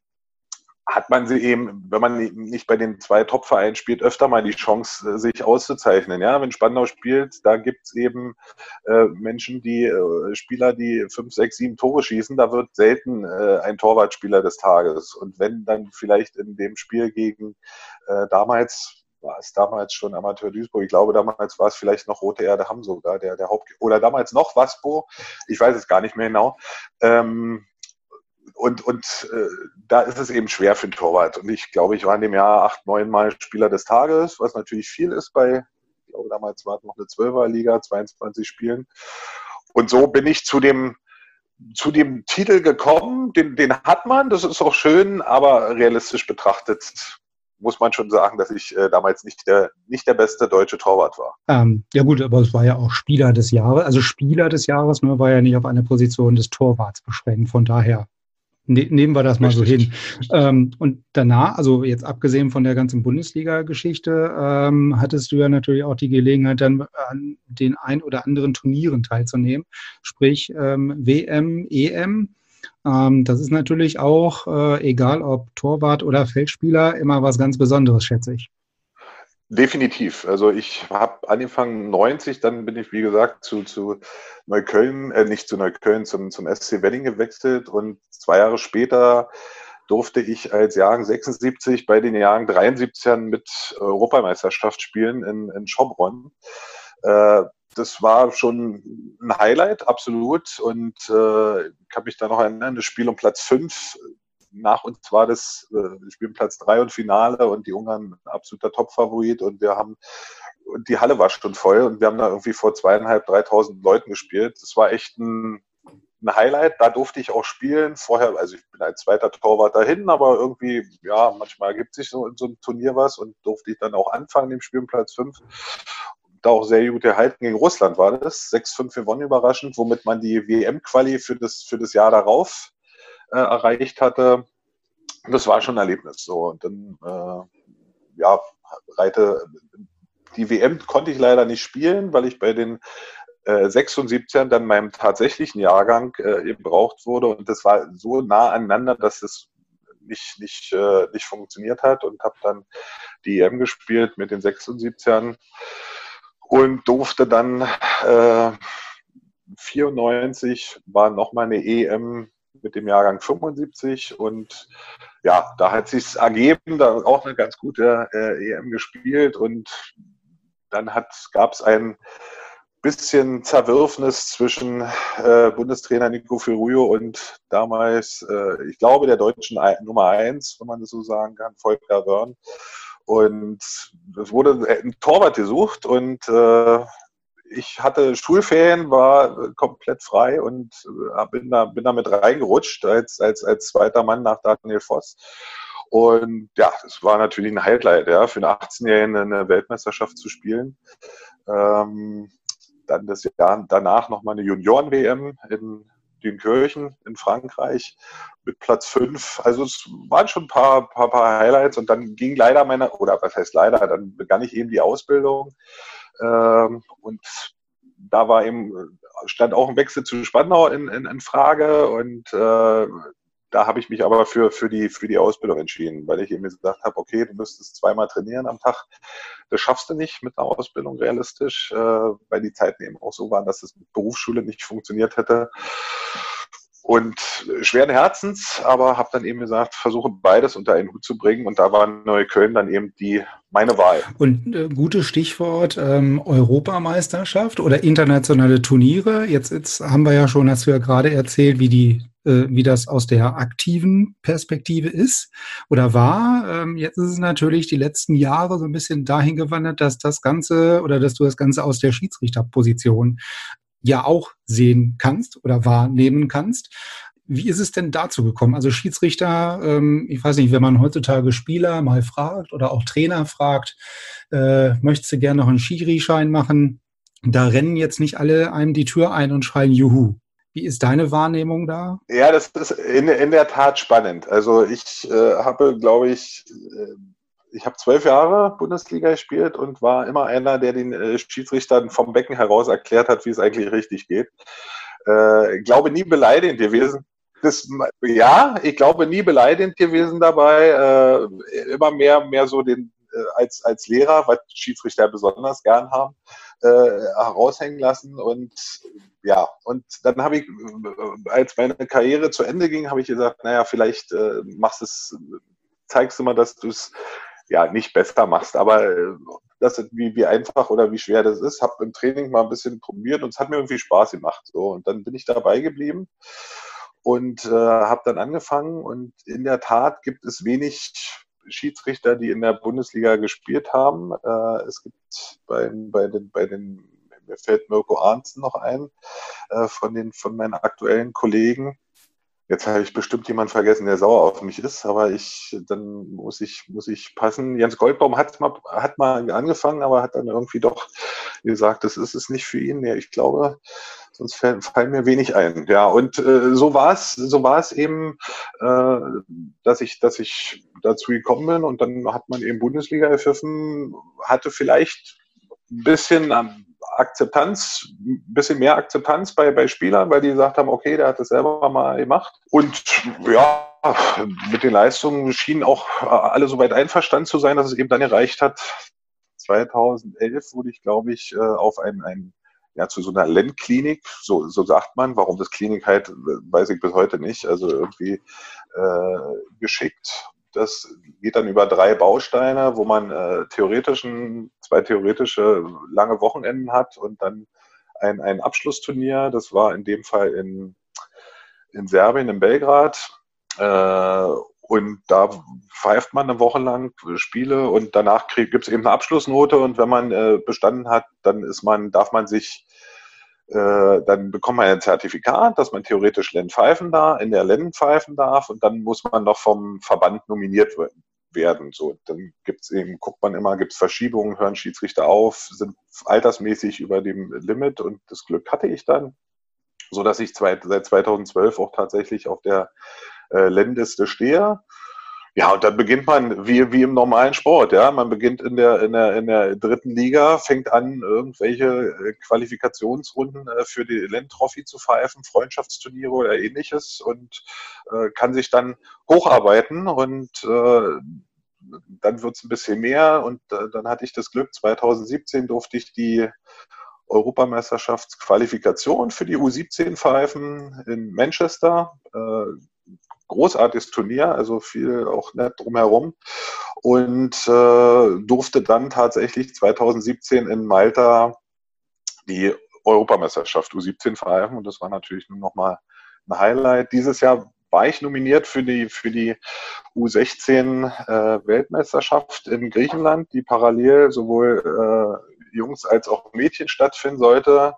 hat man sie eben, wenn man nicht bei den zwei Top-Vereinen spielt, öfter mal die Chance, äh, sich auszuzeichnen. Ja, wenn Spandau spielt, da gibt's eben äh, Menschen, die äh, Spieler, die fünf, sechs, sieben Tore schießen, da wird selten äh, ein Torwartspieler des Tages. Und wenn dann vielleicht in dem Spiel gegen äh, damals war es damals schon Amateur Duisburg. Ich glaube, damals war es vielleicht noch Rote Erde Hamm sogar, der, der Haupt, oder damals noch Waspo. Ich weiß es gar nicht mehr genau. Ähm, und und äh, da ist es eben schwer für den Torwart. Und ich glaube, ich war in dem Jahr acht, neun Mal Spieler des Tages, was natürlich viel ist bei, ich glaube, damals war es noch eine Zwölferliga, 22 Spielen. Und so bin ich zu dem, zu dem Titel gekommen. Den, den hat man, das ist auch schön, aber realistisch betrachtet muss man schon sagen, dass ich äh, damals nicht der, nicht der beste deutsche Torwart war. Ähm, ja gut, aber es war ja auch Spieler des Jahres. Also Spieler des Jahres nur war ja nicht auf eine Position des Torwarts beschränkt. Von daher ne nehmen wir das mal Richtig. so hin. Ähm, und danach, also jetzt abgesehen von der ganzen Bundesliga-Geschichte, ähm, hattest du ja natürlich auch die Gelegenheit, dann an den ein oder anderen Turnieren teilzunehmen, sprich ähm, WM, EM. Ähm, das ist natürlich auch, äh, egal ob Torwart oder Feldspieler, immer was ganz Besonderes, schätze ich. Definitiv. Also ich habe angefangen 90, dann bin ich, wie gesagt, zu, zu Neukölln, äh, nicht zu Neukölln, zum, zum SC Wedding gewechselt und zwei Jahre später durfte ich als Jahrgang 76 bei den Jahren 73ern mit Europameisterschaft spielen in, in Schobronn. Äh, das war schon ein Highlight, absolut. Und äh, kann mich da noch erinnern, das Spiel um Platz 5. Nach uns war das äh, Spiel um Platz 3 und Finale und die Ungarn absoluter Topfavorit. Und wir haben, und die Halle war schon voll und wir haben da irgendwie vor zweieinhalb, dreitausend Leuten gespielt. Das war echt ein, ein Highlight. Da durfte ich auch spielen. Vorher, also ich bin als zweiter Torwart dahin, aber irgendwie, ja, manchmal ergibt sich so in so einem Turnier was und durfte ich dann auch anfangen im Spiel um Platz 5 da auch sehr gut erhalten. Gegen Russland war das. 6-5 gewonnen überraschend, womit man die WM-Quali für das, für das Jahr darauf äh, erreicht hatte. Das war schon ein Erlebnis. So. Und dann, äh, ja, reite, die WM konnte ich leider nicht spielen, weil ich bei den äh, 76ern dann meinem tatsächlichen Jahrgang äh, gebraucht wurde. Und das war so nah aneinander, dass es nicht, nicht, äh, nicht funktioniert hat und habe dann die EM gespielt mit den 76ern und durfte dann äh, 94 war nochmal eine EM mit dem Jahrgang 75 und ja, da hat sich ergeben, da auch eine ganz gute äh, EM gespielt und dann gab es ein bisschen Zerwürfnis zwischen äh, Bundestrainer Nico Ferruio und damals, äh, ich glaube, der deutschen Nummer eins, wenn man das so sagen kann, Volker Wörn. Und es wurde ein Torwart gesucht und äh, ich hatte Schulferien, war komplett frei und äh, bin da, bin da reingerutscht als, als, als zweiter Mann nach Daniel Voss. Und ja, das war natürlich ein Highlight, ja, für einen 18-Jährigen eine Weltmeisterschaft zu spielen. Ähm, dann das Jahr danach nochmal eine Junioren-WM in Dünkirchen in Frankreich mit Platz 5. Also es waren schon ein paar, paar, paar Highlights und dann ging leider meine, oder was heißt leider, dann begann ich eben die Ausbildung ähm, und da war eben, stand auch ein Wechsel zu Spandau in, in, in Frage und äh, da habe ich mich aber für, für, die, für die Ausbildung entschieden, weil ich eben gesagt habe, okay, du müsstest zweimal trainieren am Tag. Das schaffst du nicht mit einer Ausbildung realistisch, äh, weil die Zeiten eben auch so waren, dass es mit Berufsschule nicht funktioniert hätte. Und schweren Herzens, aber habe dann eben gesagt, versuche beides unter einen Hut zu bringen. Und da war Neukölln dann eben die meine Wahl. Und äh, gutes Stichwort ähm, Europameisterschaft oder internationale Turniere. Jetzt, jetzt haben wir ja schon, hast du ja gerade erzählt, wie die äh, wie das aus der aktiven Perspektive ist oder war. Ähm, jetzt ist es natürlich die letzten Jahre so ein bisschen dahin gewandert, dass das Ganze oder dass du das Ganze aus der Schiedsrichterposition ja auch sehen kannst oder wahrnehmen kannst. Wie ist es denn dazu gekommen? Also Schiedsrichter, ähm, ich weiß nicht, wenn man heutzutage Spieler mal fragt oder auch Trainer fragt, äh, möchtest du gerne noch einen Schiri-Schein machen? Da rennen jetzt nicht alle einem die Tür ein und schreien Juhu. Wie ist deine Wahrnehmung da? Ja, das ist in, in der Tat spannend. Also ich äh, habe, glaube ich, äh, ich habe zwölf Jahre Bundesliga gespielt und war immer einer, der den äh, Schiedsrichtern vom Becken heraus erklärt hat, wie es eigentlich richtig geht. Äh, glaube nie beleidigend gewesen. Das, ja, ich glaube nie beleidigend gewesen dabei. Äh, immer mehr, mehr so den äh, als als Lehrer, was Schiedsrichter besonders gern haben, äh, heraushängen lassen und ja, und dann habe ich, äh, als meine Karriere zu Ende ging, habe ich gesagt, naja, vielleicht machst es, zeigst du mal, dass du es ja nicht besser machst, aber äh, das, wie, wie einfach oder wie schwer das ist, habe im Training mal ein bisschen probiert und es hat mir irgendwie Spaß gemacht. So, und dann bin ich dabei geblieben und äh, habe dann angefangen und in der Tat gibt es wenig Schiedsrichter, die in der Bundesliga gespielt haben. Äh, es gibt bei, bei, den, bei den, mir fällt Mirko Arnzen noch ein, äh, von, den, von meinen aktuellen Kollegen, Jetzt habe ich bestimmt jemanden vergessen, der sauer auf mich ist, aber ich, dann muss ich, muss ich passen. Jens Goldbaum hat mal, hat mal angefangen, aber hat dann irgendwie doch gesagt, das ist es nicht für ihn. Ja, ich glaube, sonst fallen, mir wenig ein. Ja, und äh, so war es, so war es eben, äh, dass ich, dass ich dazu gekommen bin und dann hat man eben Bundesliga erpfiffen, hatte vielleicht ein bisschen am Akzeptanz, ein bisschen mehr Akzeptanz bei, bei Spielern, weil die gesagt haben, okay, der hat das selber mal gemacht. Und ja, mit den Leistungen schienen auch alle soweit einverstanden zu sein, dass es eben dann erreicht hat. 2011 wurde ich, glaube ich, äh, auf ein, ein ja, zu so einer Lendklinik, so, so sagt man, warum das Klinik halt, weiß ich bis heute nicht, also irgendwie äh, geschickt das geht dann über drei Bausteine, wo man äh, theoretischen, zwei theoretische lange Wochenenden hat und dann ein, ein Abschlussturnier. Das war in dem Fall in, in Serbien, in Belgrad. Äh, und da pfeift man eine Woche lang Spiele und danach gibt es eben eine Abschlussnote und wenn man äh, bestanden hat, dann ist man, darf man sich äh, dann bekommt man ein Zertifikat, dass man theoretisch Len pfeifen da, in der Len pfeifen darf und dann muss man noch vom Verband nominiert werden. So, dann gibt's eben, guckt man immer, gibt es Verschiebungen, hören Schiedsrichter auf, sind altersmäßig über dem Limit und das Glück hatte ich dann, so dass ich seit 2012 auch tatsächlich auf der äh, Lendliste stehe ja, und dann beginnt man wie, wie im normalen Sport, ja. Man beginnt in der, in der, in der dritten Liga, fängt an, irgendwelche äh, Qualifikationsrunden äh, für die Land Trophy zu pfeifen, Freundschaftsturniere oder ähnliches und äh, kann sich dann hocharbeiten und äh, dann wird's ein bisschen mehr und äh, dann hatte ich das Glück, 2017 durfte ich die Europameisterschaftsqualifikation für die U17 pfeifen in Manchester. Großartiges Turnier, also viel auch nett drumherum. Und äh, durfte dann tatsächlich 2017 in Malta die Europameisterschaft U17 pfeifen und das war natürlich nur nochmal ein Highlight. Dieses Jahr war ich nominiert für die, für die U16 äh, Weltmeisterschaft in Griechenland, die parallel sowohl äh, Jungs als auch Mädchen stattfinden sollte.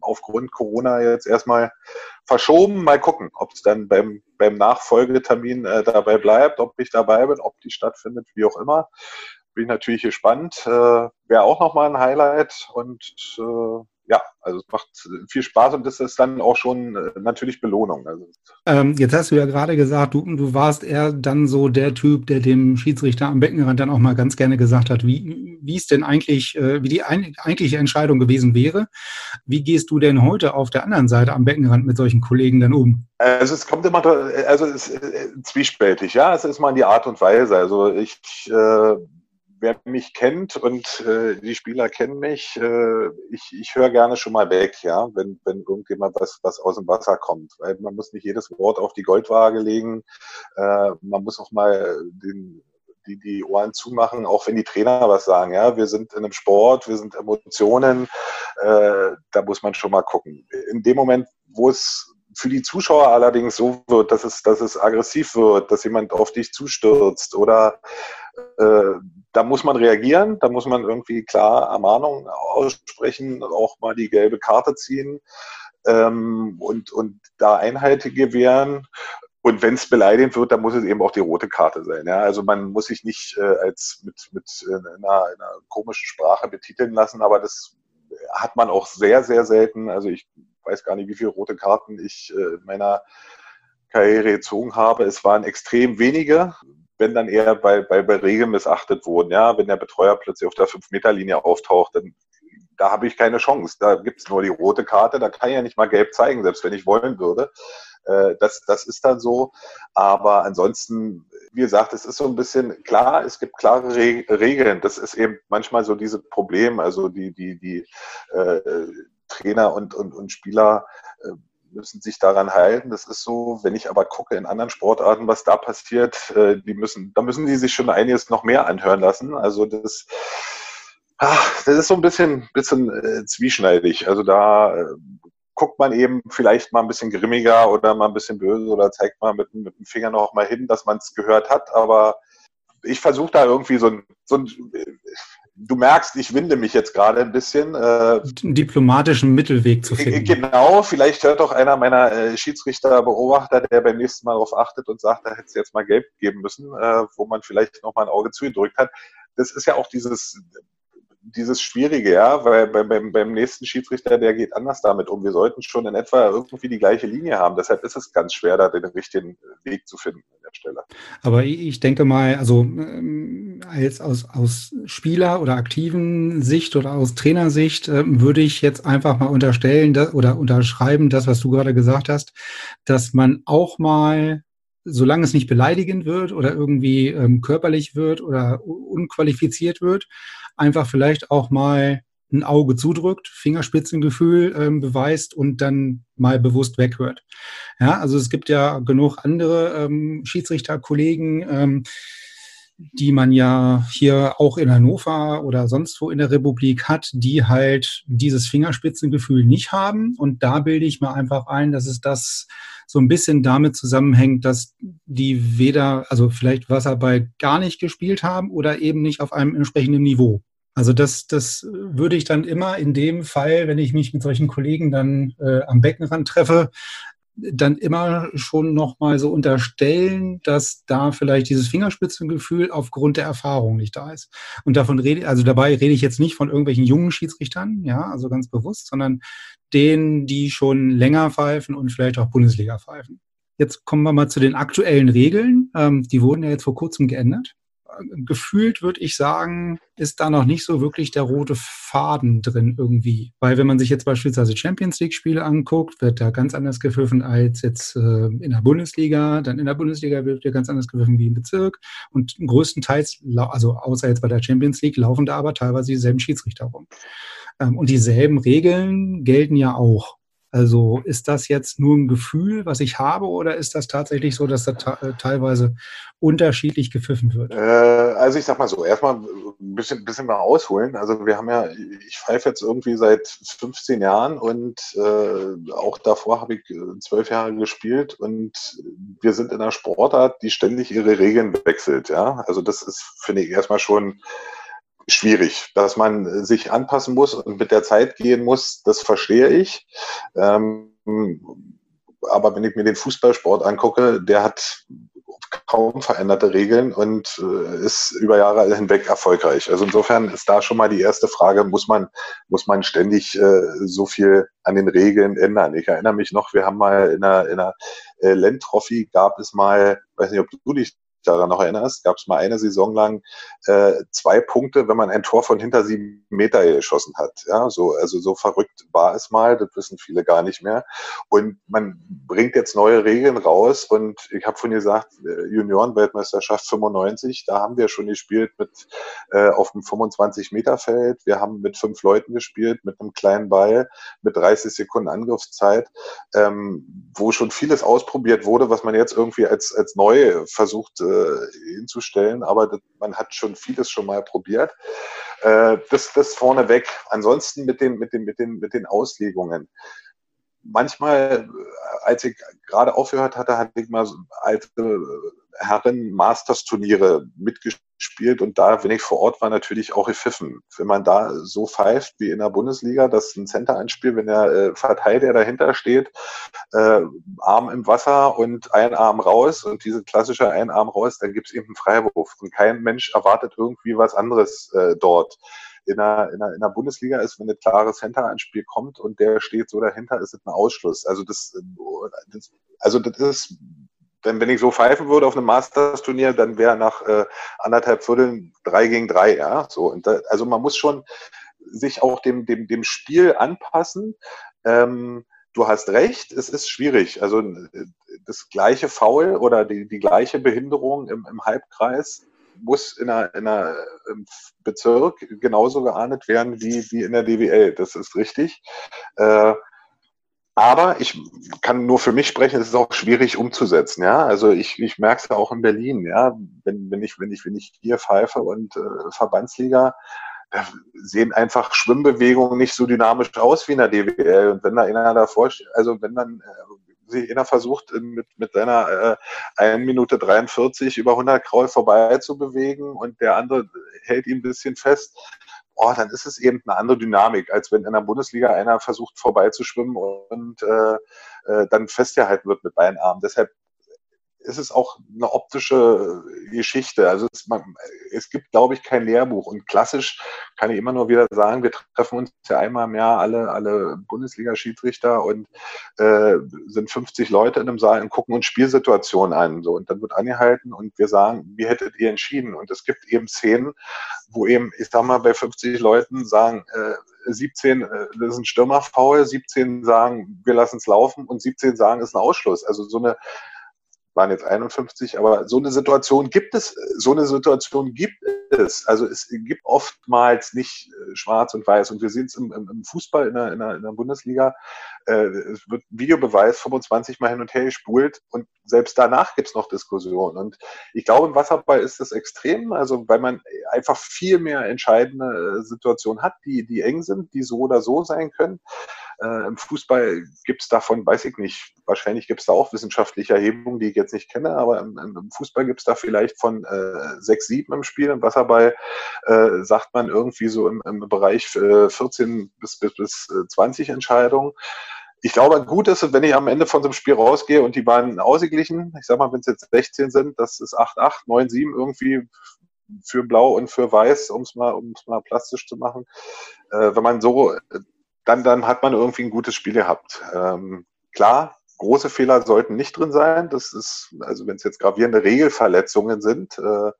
Aufgrund Corona jetzt erstmal verschoben. Mal gucken, ob es dann beim, beim Nachfolgetermin äh, dabei bleibt, ob ich dabei bin, ob die stattfindet, wie auch immer. Bin ich natürlich gespannt. Äh, Wäre auch nochmal ein Highlight und äh, ja, also es macht viel Spaß und das ist dann auch schon äh, natürlich Belohnung. Also ähm, jetzt hast du ja gerade gesagt, du, du warst eher dann so der Typ, der dem Schiedsrichter am Beckenrand dann auch mal ganz gerne gesagt hat, wie, wie es denn eigentlich, äh, wie die eigentliche Entscheidung gewesen wäre. Wie gehst du denn heute auf der anderen Seite am Beckenrand mit solchen Kollegen dann um? Also es kommt immer, also es ist äh, zwiespältig, ja, es ist mal die Art und Weise. Also ich äh, wer mich kennt und äh, die Spieler kennen mich, äh, ich, ich höre gerne schon mal weg, ja, wenn, wenn irgendjemand was, was aus dem Wasser kommt. Weil man muss nicht jedes Wort auf die Goldwaage legen. Äh, man muss auch mal den, die, die Ohren zumachen, auch wenn die Trainer was sagen. Ja, wir sind in einem Sport, wir sind Emotionen, äh, da muss man schon mal gucken. In dem Moment, wo es für die Zuschauer allerdings so wird, dass es, dass es aggressiv wird, dass jemand auf dich zustürzt oder äh, da muss man reagieren, da muss man irgendwie klar Ermahnungen aussprechen, auch mal die gelbe Karte ziehen ähm, und, und da Einheit gewähren. Und wenn es beleidigend wird, dann muss es eben auch die rote Karte sein. Ja? Also man muss sich nicht äh, als mit, mit äh, einer, einer komischen Sprache betiteln lassen, aber das hat man auch sehr, sehr selten. Also ich weiß gar nicht, wie viele rote Karten ich äh, in meiner Karriere gezogen habe. Es waren extrem wenige wenn dann eher bei, bei, bei Regeln missachtet wurden. Ja, wenn der Betreuer plötzlich auf der 5-Meter-Linie auftaucht, dann da habe ich keine Chance. Da gibt es nur die rote Karte, da kann ich ja nicht mal gelb zeigen, selbst wenn ich wollen würde. Äh, das, das ist dann so. Aber ansonsten, wie gesagt, es ist so ein bisschen klar, es gibt klare Re Regeln. Das ist eben manchmal so dieses Problem. Also die, die, die äh, Trainer und, und, und Spieler äh, müssen sich daran halten. Das ist so, wenn ich aber gucke in anderen Sportarten, was da passiert, äh, die müssen, da müssen die sich schon einiges noch mehr anhören lassen. Also das, ach, das ist so ein bisschen, bisschen äh, zwieschneidig. Also da äh, guckt man eben vielleicht mal ein bisschen grimmiger oder mal ein bisschen böse oder zeigt mal mit, mit dem Finger noch mal hin, dass man es gehört hat. Aber ich versuche da irgendwie so ein, so ein du merkst, ich winde mich jetzt gerade ein bisschen. Äh, einen diplomatischen Mittelweg zu finden. Genau, vielleicht hört auch einer meiner äh, Schiedsrichter-Beobachter, der beim nächsten Mal darauf achtet und sagt, da hätte es jetzt mal gelb geben müssen, äh, wo man vielleicht noch mal ein Auge zugedrückt hat. Das ist ja auch dieses dieses Schwierige, ja, weil beim, beim, nächsten Schiedsrichter, der geht anders damit um. Wir sollten schon in etwa irgendwie die gleiche Linie haben. Deshalb ist es ganz schwer, da den richtigen Weg zu finden an der Stelle. Aber ich denke mal, also ähm, als aus, aus Spieler- oder aktiven Sicht oder aus Trainersicht äh, würde ich jetzt einfach mal unterstellen oder unterschreiben, das, was du gerade gesagt hast, dass man auch mal solange es nicht beleidigend wird oder irgendwie ähm, körperlich wird oder unqualifiziert wird, einfach vielleicht auch mal ein Auge zudrückt, Fingerspitzengefühl ähm, beweist und dann mal bewusst weghört. Ja, also es gibt ja genug andere ähm, Schiedsrichterkollegen, ähm, die man ja hier auch in Hannover oder sonst wo in der Republik hat, die halt dieses Fingerspitzengefühl nicht haben. Und da bilde ich mir einfach ein, dass es das so ein bisschen damit zusammenhängt, dass die weder, also vielleicht Wasserball gar nicht gespielt haben oder eben nicht auf einem entsprechenden Niveau. Also das, das würde ich dann immer in dem Fall, wenn ich mich mit solchen Kollegen dann äh, am Beckenrand treffe, dann immer schon nochmal so unterstellen, dass da vielleicht dieses Fingerspitzengefühl aufgrund der Erfahrung nicht da ist. Und davon rede, also dabei rede ich jetzt nicht von irgendwelchen jungen Schiedsrichtern, ja, also ganz bewusst, sondern denen, die schon länger pfeifen und vielleicht auch Bundesliga pfeifen. Jetzt kommen wir mal zu den aktuellen Regeln. Ähm, die wurden ja jetzt vor kurzem geändert gefühlt würde ich sagen, ist da noch nicht so wirklich der rote Faden drin irgendwie. Weil wenn man sich jetzt beispielsweise Champions League-Spiele anguckt, wird da ganz anders gepfiffen als jetzt äh, in der Bundesliga. Dann in der Bundesliga wird ja ganz anders gepfiffen wie im Bezirk. Und größtenteils, also außer jetzt bei der Champions League, laufen da aber teilweise dieselben Schiedsrichter rum. Ähm, und dieselben Regeln gelten ja auch. Also ist das jetzt nur ein Gefühl, was ich habe, oder ist das tatsächlich so, dass da äh, teilweise unterschiedlich gepfiffen wird? Äh, also ich sag mal so, erstmal ein bisschen, bisschen mal ausholen. Also wir haben ja, ich pfeife jetzt irgendwie seit 15 Jahren und äh, auch davor habe ich äh, zwölf Jahre gespielt und wir sind in einer Sportart, die ständig ihre Regeln wechselt. Ja, also das ist, finde ich, erstmal schon schwierig, dass man sich anpassen muss und mit der Zeit gehen muss, das verstehe ich. Ähm, aber wenn ich mir den Fußballsport angucke, der hat kaum veränderte Regeln und äh, ist über Jahre hinweg erfolgreich. Also insofern ist da schon mal die erste Frage, muss man, muss man ständig äh, so viel an den Regeln ändern? Ich erinnere mich noch, wir haben mal in einer, in einer äh, Land-Trophy gab es mal, weiß nicht, ob du dich daran noch erinnerst, gab es mal eine Saison lang äh, zwei Punkte, wenn man ein Tor von hinter sieben Meter geschossen hat. Ja, so, also so verrückt war es mal, das wissen viele gar nicht mehr. Und man bringt jetzt neue Regeln raus und ich habe von gesagt, äh, Juniorenweltmeisterschaft 95, da haben wir schon gespielt mit äh, auf dem 25-Meter-Feld. Wir haben mit fünf Leuten gespielt, mit einem kleinen Ball, mit 30 Sekunden Angriffszeit, ähm, wo schon vieles ausprobiert wurde, was man jetzt irgendwie als, als neu versucht äh, hinzustellen, aber das, man hat schon vieles schon mal probiert. Äh, das, das vorneweg. Ansonsten mit den, mit den, mit den, mit den Auslegungen manchmal, als ich gerade aufgehört hatte, hatte ich mal alte Herren Masters Turniere mitgespielt und da, wenn ich vor Ort war, natürlich auch gepfiffen. Wenn man da so pfeift wie in der Bundesliga, dass ein Center einspielt, wenn der äh, Verteidiger dahinter steht, äh, Arm im Wasser und ein Arm raus und diese klassische ein Arm raus, dann gibt es eben einen Freiwurf und kein Mensch erwartet irgendwie was anderes äh, dort in der, in der, in der Bundesliga ist, wenn ein klares Center ein Spiel kommt und der steht so dahinter, ist es ein Ausschluss. Also das, das also das ist denn wenn ich so pfeifen würde auf einem Masters-Turnier, dann wäre nach äh, anderthalb Vierteln drei gegen drei, ja. So, da, also man muss schon sich auch dem, dem, dem Spiel anpassen. Ähm, du hast recht, es ist schwierig. Also das gleiche Foul oder die, die gleiche Behinderung im, im Halbkreis muss in einer, in einer im Bezirk genauso geahndet werden wie, wie in der DWL. Das ist richtig. Äh, aber ich kann nur für mich sprechen, es ist auch schwierig umzusetzen, ja. Also ich, ich merke es ja auch in Berlin, ja. Wenn, wenn ich, wenn ich, wenn ich hier pfeife und äh, Verbandsliga, da sehen einfach Schwimmbewegungen nicht so dynamisch aus wie in der DWL. Und wenn da einer davor steht, also wenn dann äh, sich einer versucht, mit, mit seiner äh, 1 Minute 43 über 100 Kraul vorbei zu bewegen und der andere hält ihn ein bisschen fest, oh, dann ist es eben eine andere Dynamik, als wenn in der Bundesliga einer versucht vorbeizuschwimmen und äh, äh, dann festgehalten wird mit beiden Armen. Deshalb ist es auch eine optische Geschichte. Also es, man, es gibt, glaube ich, kein Lehrbuch. Und klassisch kann ich immer nur wieder sagen, wir treffen uns ja einmal im Jahr alle, alle Bundesliga-Schiedsrichter und äh, sind 50 Leute in einem Saal und gucken uns Spielsituationen an. So. Und dann wird angehalten und wir sagen, wie hättet ihr entschieden? Und es gibt eben Szenen, wo eben, ich sag mal, bei 50 Leuten sagen, äh, 17, äh, das ist ein Stürmerfaul, 17 sagen, wir lassen es laufen und 17 sagen, es ist ein Ausschluss. Also so eine waren jetzt 51, aber so eine Situation gibt es, so eine Situation gibt es. Also es gibt oftmals nicht äh, schwarz und weiß. Und wir sehen es im, im, Fußball in der, in der, in der Bundesliga, äh, es wird Videobeweis 25 Mal hin und her gespult und selbst danach gibt es noch Diskussionen. Und ich glaube, im Wasserball ist das extrem, also weil man einfach viel mehr entscheidende äh, Situationen hat, die, die eng sind, die so oder so sein können. Äh, Im Fußball gibt es davon, weiß ich nicht, wahrscheinlich gibt es da auch wissenschaftliche Erhebungen, die ich jetzt nicht kenne, aber im, im Fußball gibt es da vielleicht von äh, 6, 7 im Spiel. Im Wasserball äh, sagt man irgendwie so im, im Bereich äh, 14 bis, bis, bis 20 äh, Entscheidungen. Ich glaube, gut ist, wenn ich am Ende von so einem Spiel rausgehe und die beiden ausgeglichen, ich sag mal, wenn es jetzt 16 sind, das ist 8-8, 9-7 irgendwie für Blau und für Weiß, um es mal, um's mal plastisch zu machen. Äh, wenn man so dann, dann hat man irgendwie ein gutes Spiel gehabt. Ähm, klar, große Fehler sollten nicht drin sein. Das ist, also wenn es jetzt gravierende Regelverletzungen sind, äh,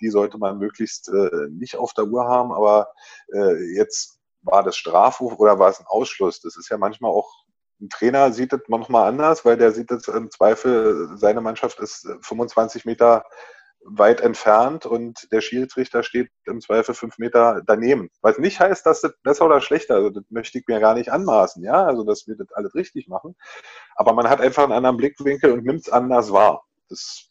die sollte man möglichst äh, nicht auf der Uhr haben. Aber äh, jetzt war das Strafruf oder war es ein Ausschluss? Das ist ja manchmal auch ein Trainer sieht das manchmal anders, weil der sieht das im Zweifel, seine Mannschaft ist 25 Meter weit entfernt und der Schiedsrichter steht im Zweifel fünf Meter daneben. Was nicht heißt, dass das besser oder schlechter, also das möchte ich mir gar nicht anmaßen, ja, also dass wir das alles richtig machen. Aber man hat einfach einen anderen Blickwinkel und nimmt es anders wahr. Das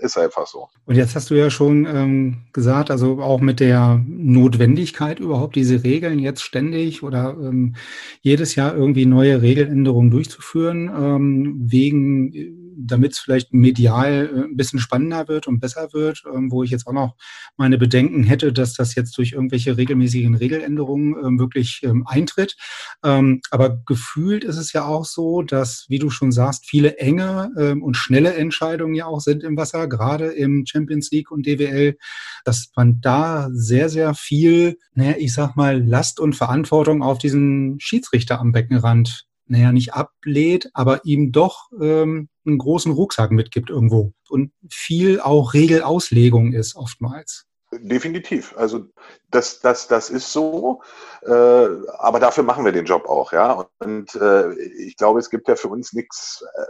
ist einfach so. Und jetzt hast du ja schon ähm, gesagt, also auch mit der Notwendigkeit überhaupt diese Regeln jetzt ständig oder ähm, jedes Jahr irgendwie neue Regeländerungen durchzuführen, ähm, wegen damit es vielleicht medial äh, ein bisschen spannender wird und besser wird, ähm, wo ich jetzt auch noch meine Bedenken hätte, dass das jetzt durch irgendwelche regelmäßigen Regeländerungen ähm, wirklich ähm, eintritt. aber gefühlt ist es ja auch so, dass, wie du schon sagst, viele enge und schnelle Entscheidungen ja auch sind im Wasser, gerade im Champions League und DWL, dass man da sehr, sehr viel, naja, ich sag mal, Last und Verantwortung auf diesen Schiedsrichter am Beckenrand naja, nicht ablädt, aber ihm doch ähm, einen großen Rucksack mitgibt irgendwo und viel auch Regelauslegung ist oftmals. Definitiv. Also das, das, das ist so, äh, aber dafür machen wir den Job auch, ja. Und äh, ich glaube, es gibt ja für uns nichts äh,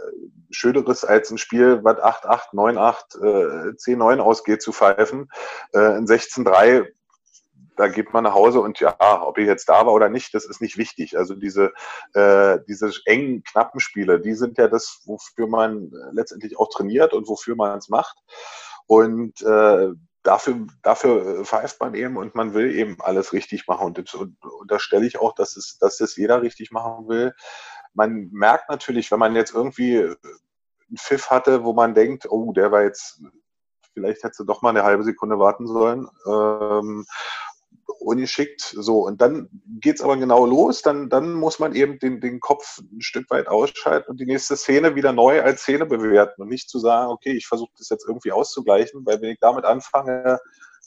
Schöneres als ein Spiel, was 8-8, 9-8, äh, 10-9 ausgeht, zu pfeifen. Äh, ein 16-3 da geht man nach Hause und ja, ob ihr jetzt da war oder nicht, das ist nicht wichtig. Also diese, äh, diese engen, knappen Spiele, die sind ja das, wofür man letztendlich auch trainiert und wofür man es macht. Und äh, dafür, dafür pfeift man eben und man will eben alles richtig machen. Und, das, und, und da stelle ich auch, dass es, dass das jeder richtig machen will. Man merkt natürlich, wenn man jetzt irgendwie einen Pfiff hatte, wo man denkt, oh, der war jetzt vielleicht hättest du doch mal eine halbe Sekunde warten sollen. Ähm, ungeschickt. So, und dann geht's aber genau los. Dann, dann muss man eben den, den Kopf ein Stück weit ausschalten und die nächste Szene wieder neu als Szene bewerten und nicht zu sagen, okay, ich versuche das jetzt irgendwie auszugleichen, weil wenn ich damit anfange,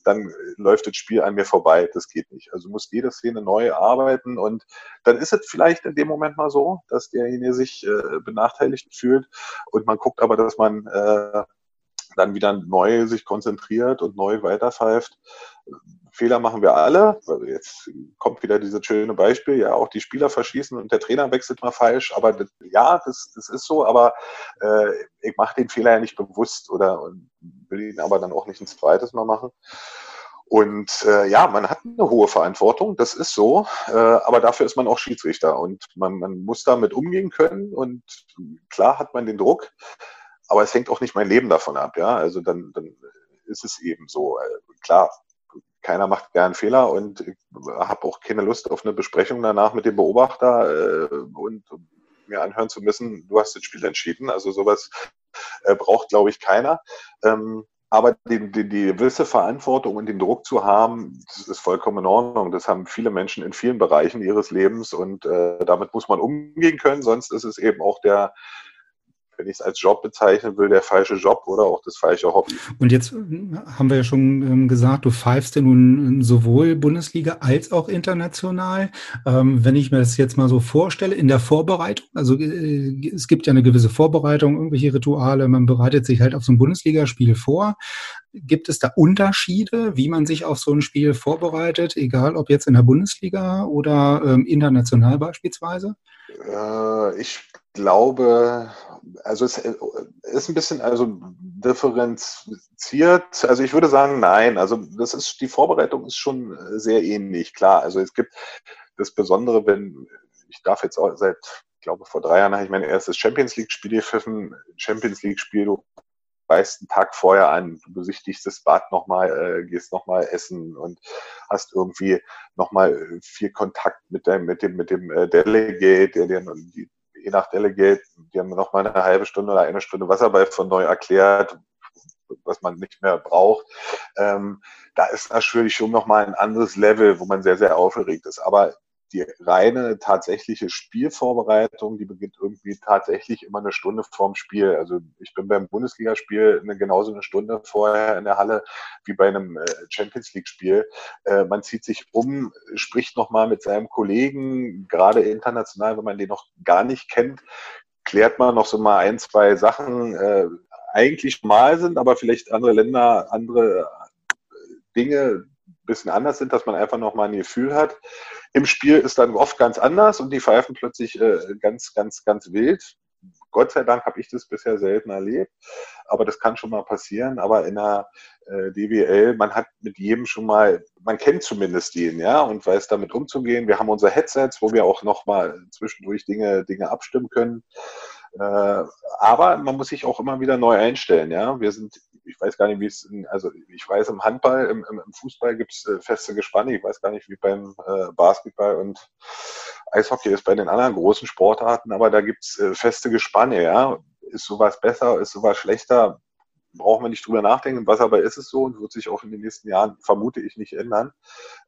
dann läuft das Spiel an mir vorbei. Das geht nicht. Also muss jede Szene neu arbeiten und dann ist es vielleicht in dem Moment mal so, dass derjenige sich äh, benachteiligt fühlt und man guckt aber, dass man äh, dann wieder neu sich konzentriert und neu weiterpfeift. Fehler machen wir alle. Jetzt kommt wieder dieses schöne Beispiel, ja, auch die Spieler verschießen und der Trainer wechselt mal falsch. Aber das, ja, das, das ist so, aber äh, ich mache den Fehler ja nicht bewusst oder will ihn aber dann auch nicht ein zweites Mal machen. Und äh, ja, man hat eine hohe Verantwortung, das ist so, äh, aber dafür ist man auch Schiedsrichter und man, man muss damit umgehen können und klar hat man den Druck, aber es hängt auch nicht mein Leben davon ab, ja. Also dann, dann ist es eben so. Äh, klar, keiner macht gern Fehler und habe auch keine Lust auf eine Besprechung danach mit dem Beobachter äh, und mir anhören zu müssen, du hast das Spiel entschieden. Also sowas äh, braucht, glaube ich, keiner. Ähm, aber die, die, die gewisse Verantwortung und den Druck zu haben, das ist vollkommen in Ordnung. Das haben viele Menschen in vielen Bereichen ihres Lebens und äh, damit muss man umgehen können. Sonst ist es eben auch der, wenn ich es als Job bezeichnen will, der falsche Job oder auch das falsche Hobby. Und jetzt äh, haben wir ja schon ähm, gesagt, du pfeifst ja nun sowohl Bundesliga als auch international. Ähm, wenn ich mir das jetzt mal so vorstelle, in der Vorbereitung, also äh, es gibt ja eine gewisse Vorbereitung, irgendwelche Rituale, man bereitet sich halt auf so ein Bundesligaspiel vor. Gibt es da Unterschiede, wie man sich auf so ein Spiel vorbereitet, egal ob jetzt in der Bundesliga oder ähm, international beispielsweise? Äh, ich glaube, also es äh, ist ein bisschen also differenziert. Also ich würde sagen, nein. Also das ist die Vorbereitung ist schon sehr ähnlich. Klar, also es gibt das Besondere, wenn ich darf jetzt auch seit, ich glaube vor drei Jahren habe ich mein erstes Champions League Spiel gepfiffen. Champions League Spiel, du weißt einen Tag vorher an, du besichtigst das Bad nochmal, äh, gehst nochmal essen und hast irgendwie nochmal viel Kontakt mit dem, mit dem, mit dem äh, Delegate, der dir die je nach Delegate, die haben noch mal eine halbe Stunde oder eine Stunde Wasserball von neu erklärt, was man nicht mehr braucht. Ähm, da ist natürlich schon noch mal ein anderes Level, wo man sehr, sehr aufgeregt ist. Aber die reine tatsächliche Spielvorbereitung, die beginnt irgendwie tatsächlich immer eine Stunde vorm Spiel. Also ich bin beim Bundesligaspiel eine, genauso eine Stunde vorher in der Halle wie bei einem äh, Champions League-Spiel. Äh, man zieht sich um, spricht nochmal mit seinem Kollegen, gerade international, wenn man den noch gar nicht kennt, klärt man noch so mal ein, zwei Sachen, äh, eigentlich mal sind, aber vielleicht andere Länder, andere Dinge ein bisschen anders sind, dass man einfach nochmal ein Gefühl hat. Im Spiel ist dann oft ganz anders und die pfeifen plötzlich äh, ganz, ganz, ganz wild. Gott sei Dank habe ich das bisher selten erlebt. aber das kann schon mal passieren. Aber in der äh, DWL, man hat mit jedem schon mal, man kennt zumindest den, ja, und weiß damit umzugehen. Wir haben unsere Headsets, wo wir auch nochmal zwischendurch Dinge, Dinge abstimmen können. Äh, aber man muss sich auch immer wieder neu einstellen, ja. Wir sind, ich weiß gar nicht, wie es, also ich weiß, im Handball, im, im, Fußball gibt es äh, feste Gespanne. Ich weiß gar nicht, wie beim äh, Basketball und Eishockey ist bei den anderen großen Sportarten, aber da gibt es feste Gespanne, ja. Ist sowas besser, ist sowas schlechter? Brauchen wir nicht drüber nachdenken. Was aber ist es so und wird sich auch in den nächsten Jahren, vermute ich, nicht ändern.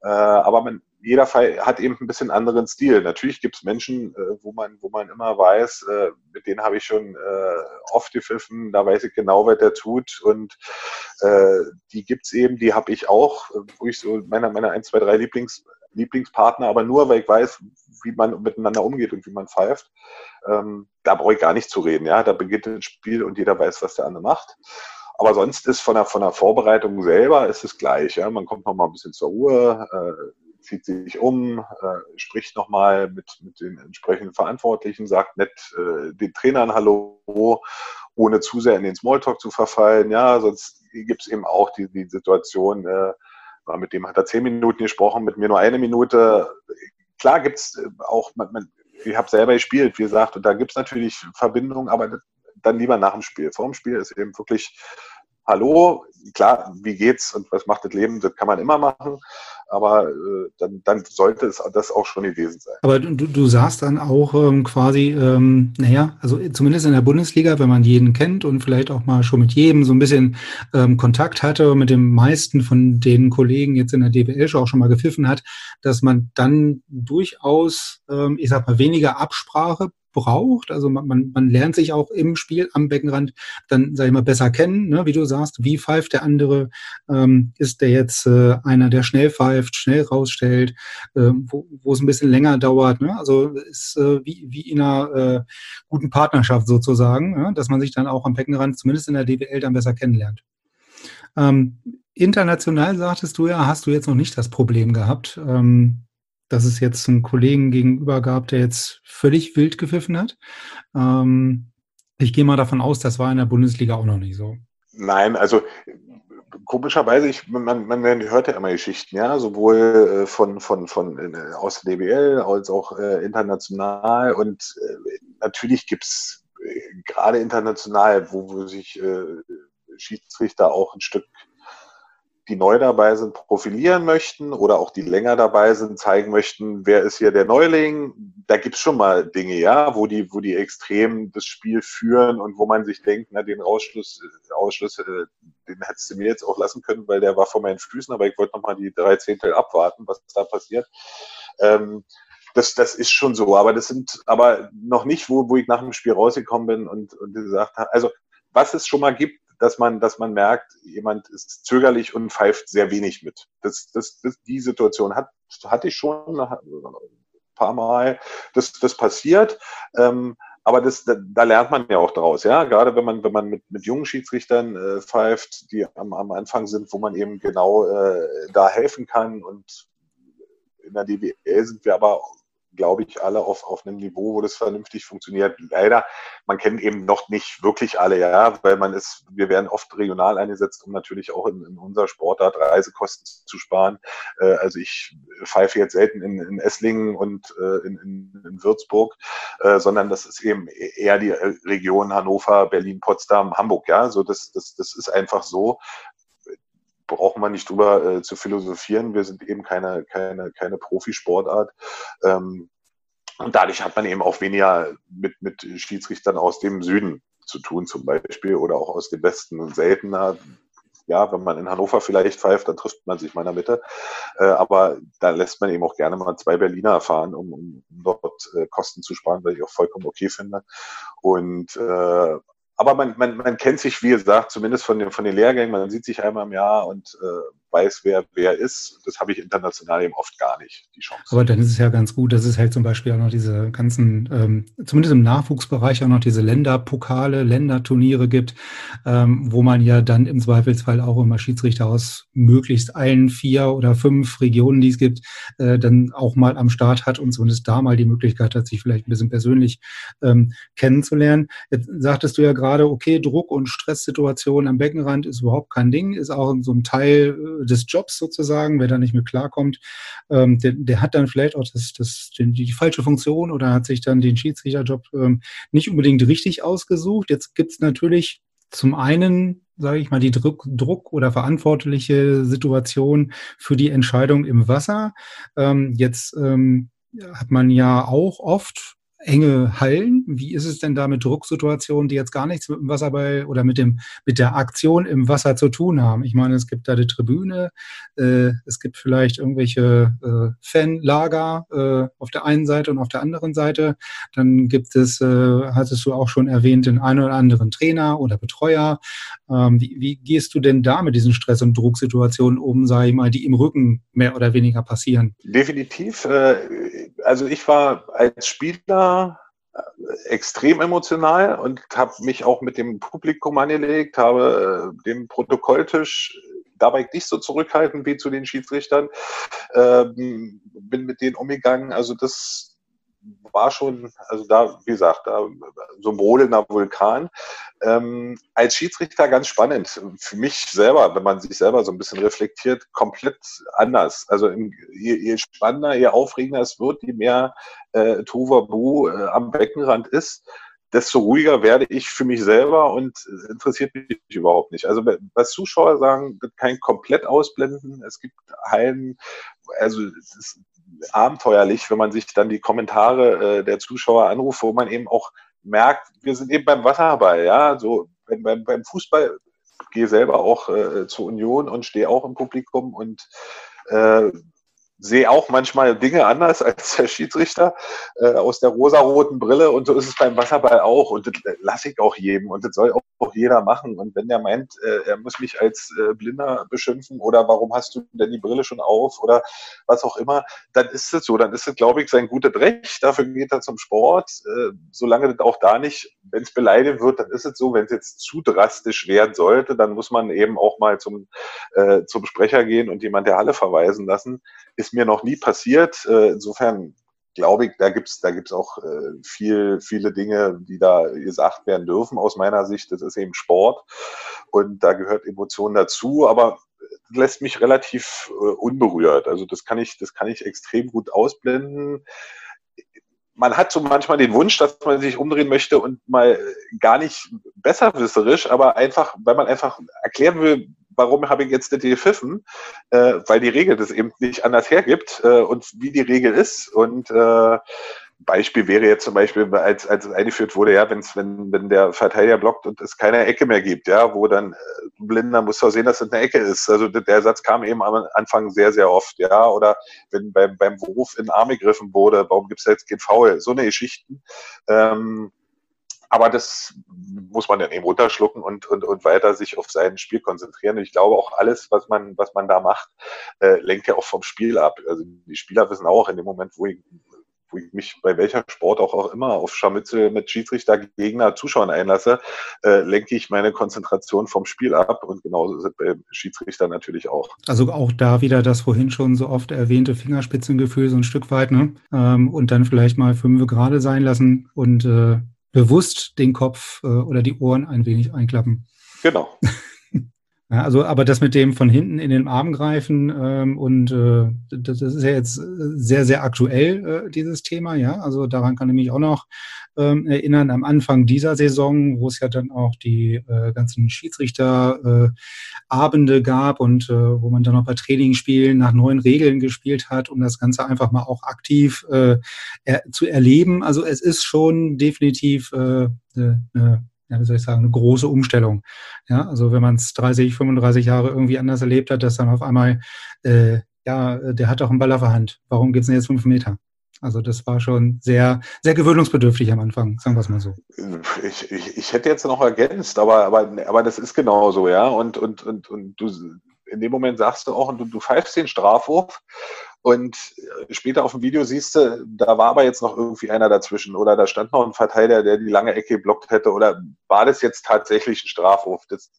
Äh, aber man, jeder Fall hat eben ein bisschen anderen Stil. Natürlich gibt es Menschen, äh, wo, man, wo man immer weiß, äh, mit denen habe ich schon äh, oft gepfiffen, da weiß ich genau, was der tut. Und äh, die gibt es eben, die habe ich auch, wo ich so meine, meine 1, 2, 3 Lieblings, Lieblingspartner, aber nur, weil ich weiß, wie man miteinander umgeht und wie man pfeift. Ähm, da brauche ich gar nicht zu reden. Ja, da beginnt ein Spiel und jeder weiß, was der andere macht. Aber sonst ist von der, von der Vorbereitung selber ist es gleich. Ja? Man kommt noch mal ein bisschen zur Ruhe, äh, zieht sich um, äh, spricht noch mal mit, mit den entsprechenden Verantwortlichen, sagt nett äh, den Trainern Hallo, ohne zu sehr in den Smalltalk zu verfallen. Ja, sonst gibt es eben auch die, die Situation, äh, mit dem hat er zehn Minuten gesprochen, mit mir nur eine Minute. Klar gibt es äh, auch, man, man, ich habe selber gespielt, wie gesagt, und da gibt es natürlich Verbindungen, aber dann lieber nach dem Spiel. Vor dem Spiel ist eben wirklich Hallo, klar, wie geht's und was macht das Leben, das kann man immer machen, aber äh, dann, dann sollte es das auch schon gewesen sein. Aber du, du sagst dann auch ähm, quasi, ähm, naja, also zumindest in der Bundesliga, wenn man jeden kennt und vielleicht auch mal schon mit jedem so ein bisschen ähm, Kontakt hatte, mit den meisten von den Kollegen jetzt in der DBL schon auch schon mal gepfiffen hat, dass man dann durchaus, ähm, ich sag mal, weniger Absprache braucht. Also man, man, man lernt sich auch im Spiel am Beckenrand dann, sag ich mal, besser kennen, ne? wie du sagst, wie pfeift der andere, ähm, ist der jetzt äh, einer, der schnell pfeift, schnell rausstellt, äh, wo, es ein bisschen länger dauert. Ne? Also ist äh, wie, wie in einer äh, guten Partnerschaft sozusagen, ne? dass man sich dann auch am Beckenrand, zumindest in der DWL, dann besser kennenlernt. Ähm, international sagtest du ja, hast du jetzt noch nicht das Problem gehabt. Ähm, dass es jetzt einen Kollegen gegenüber gab, der jetzt völlig wild gepfiffen hat. Ähm, ich gehe mal davon aus, das war in der Bundesliga auch noch nicht so. Nein, also komischerweise, ich, man, man hört ja immer Geschichten, ja, sowohl äh, von, von, von äh, aus der DBL als auch äh, international. Und äh, natürlich gibt es äh, gerade international, wo, wo sich äh, Schiedsrichter auch ein Stück die neu dabei sind, profilieren möchten oder auch die länger dabei sind, zeigen möchten, wer ist hier der Neuling. Da gibt's schon mal Dinge, ja, wo die, wo die extrem das Spiel führen und wo man sich denkt, na, den Ausschluss, Ausschluss, den hättest du mir jetzt auch lassen können, weil der war vor meinen Füßen, aber ich wollte noch mal die drei Zehntel abwarten, was da passiert. Ähm, das, das ist schon so, aber das sind aber noch nicht, wo, wo ich nach dem Spiel rausgekommen bin und, und gesagt habe, also was es schon mal gibt, dass man, dass man merkt, jemand ist zögerlich und pfeift sehr wenig mit. Das, das, das, die Situation hat, hatte ich schon ein paar Mal. Das, das passiert. Ähm, aber das, da, da lernt man ja auch draus, ja. Gerade wenn man, wenn man mit, mit jungen Schiedsrichtern äh, pfeift, die am, am Anfang sind, wo man eben genau äh, da helfen kann. Und in der DWL sind wir aber glaube ich, alle auf, auf einem Niveau, wo das vernünftig funktioniert. Leider, man kennt eben noch nicht wirklich alle, ja, weil man ist, wir werden oft regional eingesetzt, um natürlich auch in, in unserer Sportart Reisekosten zu sparen. Äh, also ich pfeife jetzt selten in, in Esslingen und äh, in, in, in Würzburg, äh, sondern das ist eben eher die Region Hannover, Berlin, Potsdam, Hamburg, ja. So das, das, das ist einfach so brauchen wir nicht drüber äh, zu philosophieren. Wir sind eben keine, keine, keine Profisportart. Ähm, und dadurch hat man eben auch weniger mit, mit Schiedsrichtern aus dem Süden zu tun, zum Beispiel, oder auch aus dem Westen und seltener. Ja, wenn man in Hannover vielleicht pfeift, dann trifft man sich mal in der Mitte. Äh, aber da lässt man eben auch gerne mal zwei Berliner fahren, um, um dort äh, Kosten zu sparen, weil ich auch vollkommen okay finde. Und äh, aber man, man, man kennt sich, wie gesagt, zumindest von den, von den Lehrgängen, man sieht sich einmal im Jahr und äh, weiß, wer wer ist. Das habe ich international eben oft gar nicht, die Chance. Aber dann ist es ja ganz gut, dass es halt zum Beispiel auch noch diese ganzen, ähm, zumindest im Nachwuchsbereich auch noch diese Länderpokale, Länderturniere gibt, ähm, wo man ja dann im Zweifelsfall auch immer Schiedsrichter aus möglichst allen vier oder fünf Regionen, die es gibt, äh, dann auch mal am Start hat und zumindest da mal die Möglichkeit hat, sich vielleicht ein bisschen persönlich ähm, kennenzulernen. Jetzt sagtest du ja gerade, okay, Druck und Stresssituation am Beckenrand ist überhaupt kein Ding, ist auch so ein Teil äh, des Jobs sozusagen. Wer da nicht mit klarkommt, ähm, der, der hat dann vielleicht auch das, das, die, die falsche Funktion oder hat sich dann den Schiedsrichterjob ähm, nicht unbedingt richtig ausgesucht. Jetzt gibt's natürlich zum einen sage ich mal, die Druck, Druck oder verantwortliche Situation für die Entscheidung im Wasser. Ähm, jetzt ähm, hat man ja auch oft enge Hallen. Wie ist es denn da mit Drucksituationen, die jetzt gar nichts mit dem Wasserball oder mit dem mit der Aktion im Wasser zu tun haben? Ich meine, es gibt da die Tribüne, äh, es gibt vielleicht irgendwelche äh, Fanlager äh, auf der einen Seite und auf der anderen Seite. Dann gibt es, äh, hattest du auch schon erwähnt, den einen oder anderen Trainer oder Betreuer. Ähm, wie, wie gehst du denn da mit diesen Stress- und Drucksituationen um, sage ich mal, die im Rücken mehr oder weniger passieren? Definitiv. Äh, also ich war als Spieler äh, extrem emotional und habe mich auch mit dem Publikum angelegt, habe äh, den Protokolltisch dabei nicht so zurückhaltend wie zu den Schiedsrichtern, ähm, bin mit denen umgegangen. Also das, war schon, also da, wie gesagt, da so ein brodelnder Vulkan. Ähm, als Schiedsrichter ganz spannend. Für mich selber, wenn man sich selber so ein bisschen reflektiert, komplett anders. Also je, je spannender, je aufregender es wird, je mehr äh, Tovabu äh, am Beckenrand ist, desto ruhiger werde ich für mich selber und interessiert mich überhaupt nicht. Also was Zuschauer sagen, kein komplett ausblenden. Es gibt Hallen, also es abenteuerlich, wenn man sich dann die Kommentare äh, der Zuschauer anruft, wo man eben auch merkt, wir sind eben beim Wasserball, ja, so beim, beim Fußball gehe selber auch äh, zur Union und stehe auch im Publikum und äh, sehe auch manchmal Dinge anders als der Schiedsrichter äh, aus der rosaroten Brille und so ist es beim Wasserball auch und das lasse ich auch jedem und das soll auch, auch jeder machen. Und wenn der meint, äh, er muss mich als äh, Blinder beschimpfen oder warum hast du denn die Brille schon auf oder was auch immer, dann ist es so, dann ist es glaube ich sein gutes Recht, dafür geht er zum Sport, äh, solange das auch da nicht, wenn es beleidigt wird, dann ist es so, wenn es jetzt zu drastisch werden sollte, dann muss man eben auch mal zum, äh, zum Sprecher gehen und jemand der Halle verweisen lassen, ist mir noch nie passiert. Äh, insofern glaube ich, da gibt's da gibt's auch äh, viel, viele Dinge, die da gesagt werden dürfen aus meiner Sicht. Das ist eben Sport und da gehört Emotion dazu, aber lässt mich relativ äh, unberührt. Also das kann ich, das kann ich extrem gut ausblenden. Man hat so manchmal den Wunsch, dass man sich umdrehen möchte und mal gar nicht besserwisserisch, aber einfach, weil man einfach erklären will, warum habe ich jetzt nicht gepfiffen? Äh, weil die Regel das eben nicht anders hergibt äh, und wie die Regel ist. Und äh, Beispiel wäre jetzt zum Beispiel, als, als es eingeführt wurde, ja, wenn's, wenn, wenn der Verteidiger blockt und es keine Ecke mehr gibt, ja, wo dann äh, Blinder muss doch sehen, dass es eine Ecke ist. Also der Satz kam eben am Anfang sehr, sehr oft, ja. Oder wenn beim, beim Wurf in den Arm gegriffen wurde, warum gibt es jetzt kein Foul? So eine Geschichten. Ähm, aber das muss man dann eben runterschlucken und, und, und weiter sich auf sein Spiel konzentrieren. Und ich glaube auch alles, was man, was man da macht, äh, lenkt ja auch vom Spiel ab. Also die Spieler wissen auch in dem Moment, wo ich mich bei welcher Sport auch, auch immer auf Scharmützel mit Schiedsrichter, Gegner, Zuschauern einlasse, äh, lenke ich meine Konzentration vom Spiel ab. Und genauso ist es bei Schiedsrichter natürlich auch. Also auch da wieder das vorhin schon so oft erwähnte Fingerspitzengefühl so ein Stück weit, ne? Ähm, und dann vielleicht mal fünf gerade sein lassen und äh, bewusst den Kopf äh, oder die Ohren ein wenig einklappen. Genau. Ja, also, aber das mit dem von hinten in den Arm greifen ähm, und äh, das, ist ja jetzt sehr, sehr aktuell, äh, dieses Thema, ja. Also daran kann ich mich auch noch ähm, erinnern, am Anfang dieser Saison, wo es ja dann auch die äh, ganzen Schiedsrichterabende äh, gab und äh, wo man dann noch bei Trainingsspielen nach neuen Regeln gespielt hat, um das Ganze einfach mal auch aktiv äh, er, zu erleben. Also es ist schon definitiv äh, eine ja, wie soll ich sagen, eine große Umstellung. Ja, also wenn man es 30, 35 Jahre irgendwie anders erlebt hat, dass dann auf einmal, äh, ja, der hat doch einen Ball auf der Hand. Warum geht's denn jetzt fünf Meter? Also das war schon sehr, sehr gewöhnungsbedürftig am Anfang, sagen wir es mal so. Ich, ich, ich hätte jetzt noch ergänzt, aber, aber, aber das ist genau so, ja. Und, und, und, und du in dem Moment sagst du auch, du, du pfeifst den Strafwurf und später auf dem Video siehst du, da war aber jetzt noch irgendwie einer dazwischen oder da stand noch ein Verteidiger, der die lange Ecke blockt hätte oder war das jetzt tatsächlich ein Strafwurf? Das,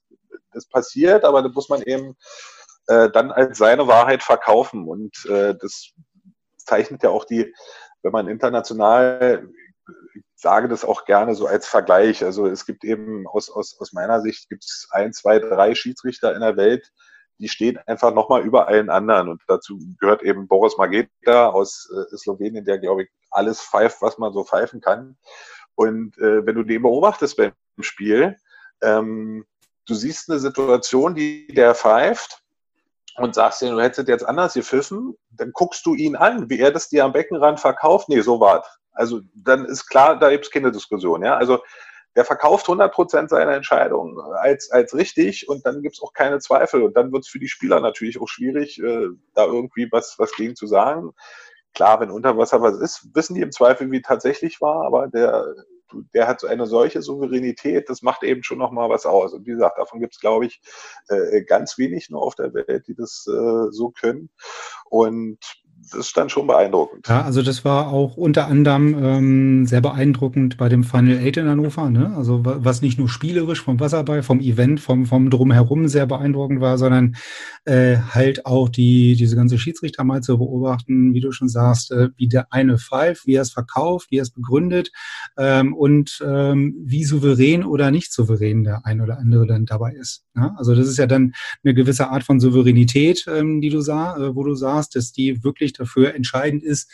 das passiert, aber das muss man eben äh, dann als seine Wahrheit verkaufen und äh, das zeichnet ja auch die, wenn man international sage das auch gerne so als Vergleich. Also es gibt eben aus, aus, aus meiner Sicht gibt es ein, zwei, drei Schiedsrichter in der Welt, die stehen einfach nochmal über allen anderen. Und dazu gehört eben Boris Mageta aus äh, Slowenien, der, glaube ich, alles pfeift, was man so pfeifen kann. Und äh, wenn du den beobachtest beim Spiel, ähm, du siehst eine Situation, die der pfeift und sagst dir, du hättest jetzt anders gepfiffen, dann guckst du ihn an, wie er das dir am Beckenrand verkauft. Nee, so war's. Also dann ist klar, da gibt es keine Diskussion. Ja? Also der verkauft 100 Prozent seiner Entscheidung als, als richtig und dann gibt es auch keine Zweifel. Und dann wird es für die Spieler natürlich auch schwierig, äh, da irgendwie was, was gegen zu sagen. Klar, wenn unter Wasser was ist, wissen die im Zweifel, wie tatsächlich war, aber der, der hat so eine solche Souveränität, das macht eben schon nochmal was aus. Und wie gesagt, davon gibt es, glaube ich, äh, ganz wenig nur auf der Welt, die das äh, so können. Und das ist dann schon beeindruckend. Ja, also das war auch unter anderem ähm, sehr beeindruckend bei dem Final Eight in Hannover. Ne? Also was nicht nur spielerisch vom Wasserball, vom Event, vom, vom Drumherum sehr beeindruckend war, sondern äh, halt auch die diese ganze Schiedsrichter mal zu beobachten, wie du schon sagst, äh, wie der eine pfeift, wie er es verkauft, wie er es begründet ähm, und ähm, wie souverän oder nicht souverän der ein oder andere dann dabei ist. Ne? Also das ist ja dann eine gewisse Art von Souveränität, ähm, die du sah, äh, wo du sagst, dass die wirklich dafür entscheidend ist,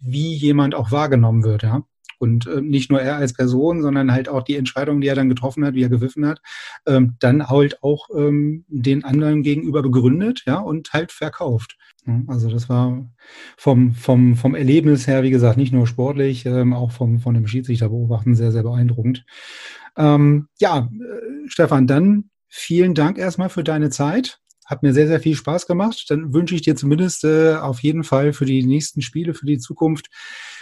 wie jemand auch wahrgenommen wird, ja. Und äh, nicht nur er als Person, sondern halt auch die Entscheidung, die er dann getroffen hat, wie er gewiffen hat, ähm, dann halt auch ähm, den anderen gegenüber begründet, ja, und halt verkauft. Also das war vom, vom, vom Erlebnis her, wie gesagt, nicht nur sportlich, ähm, auch vom, von dem Schiedsrichter beobachten, sehr, sehr beeindruckend. Ähm, ja, äh, Stefan, dann vielen Dank erstmal für deine Zeit. Hat mir sehr, sehr viel Spaß gemacht. Dann wünsche ich dir zumindest äh, auf jeden Fall für die nächsten Spiele, für die Zukunft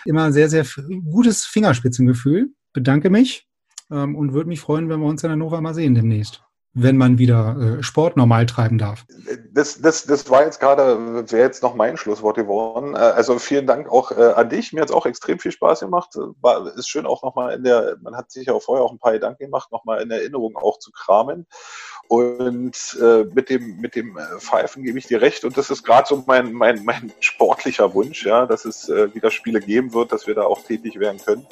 immer sehr, sehr gutes Fingerspitzengefühl. Bedanke mich ähm, und würde mich freuen, wenn wir uns in Hannover mal sehen demnächst wenn man wieder äh, Sport normal treiben darf. Das, das, das war jetzt gerade, wäre jetzt noch mein Schlusswort geworden. Äh, also vielen Dank auch äh, an dich. Mir hat es auch extrem viel Spaß gemacht. War, ist schön auch nochmal in der, man hat sich ja auch vorher auch ein paar Gedanken gemacht, nochmal in Erinnerung auch zu kramen. Und äh, mit dem, mit dem äh, Pfeifen gebe ich dir recht. Und das ist gerade so mein, mein, mein sportlicher Wunsch, ja, dass es äh, wieder Spiele geben wird, dass wir da auch tätig werden können.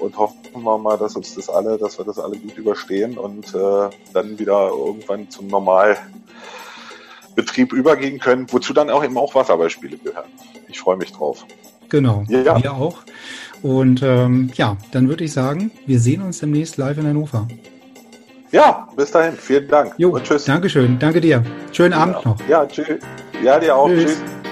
Und hoffen wir mal, dass uns das alle, dass wir das alle gut überstehen und äh, dann wieder irgendwann zum Normalbetrieb übergehen können, wozu dann auch eben auch Wasserballspiele gehören. Ich freue mich drauf. Genau, ja. wir auch. Und ähm, ja, dann würde ich sagen, wir sehen uns demnächst live in Hannover. Ja, bis dahin. Vielen Dank. Jo, und tschüss. Dankeschön. Danke dir. Schönen. Abend noch. Ja, tschüss. Ja, dir auch. tschüss. tschüss.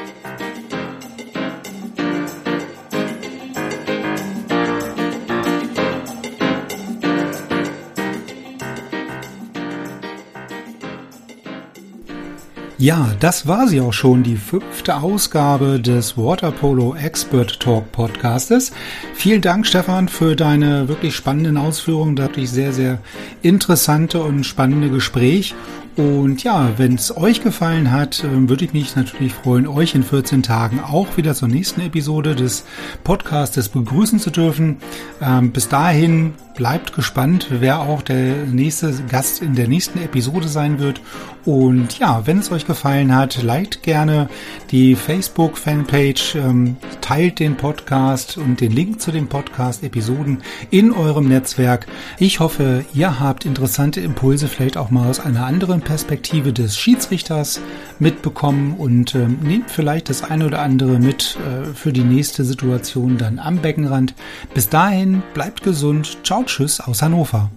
Ja, das war sie auch schon, die fünfte Ausgabe des Waterpolo Expert Talk Podcastes. Vielen Dank, Stefan, für deine wirklich spannenden Ausführungen, wirklich sehr, sehr interessante und spannende Gespräch. Und ja, wenn es euch gefallen hat, ähm, würde ich mich natürlich freuen, euch in 14 Tagen auch wieder zur nächsten Episode des Podcastes begrüßen zu dürfen. Ähm, bis dahin bleibt gespannt, wer auch der nächste Gast in der nächsten Episode sein wird. Und ja, wenn es euch gefallen hat, liked gerne die Facebook-Fanpage, ähm, teilt den Podcast und den Link zu den Podcast-Episoden in eurem Netzwerk. Ich hoffe, ihr habt interessante Impulse vielleicht auch mal aus einer anderen Perspektive des Schiedsrichters mitbekommen und ähm, nehmt vielleicht das eine oder andere mit äh, für die nächste Situation dann am Beckenrand. Bis dahin, bleibt gesund. Ciao, tschüss aus Hannover.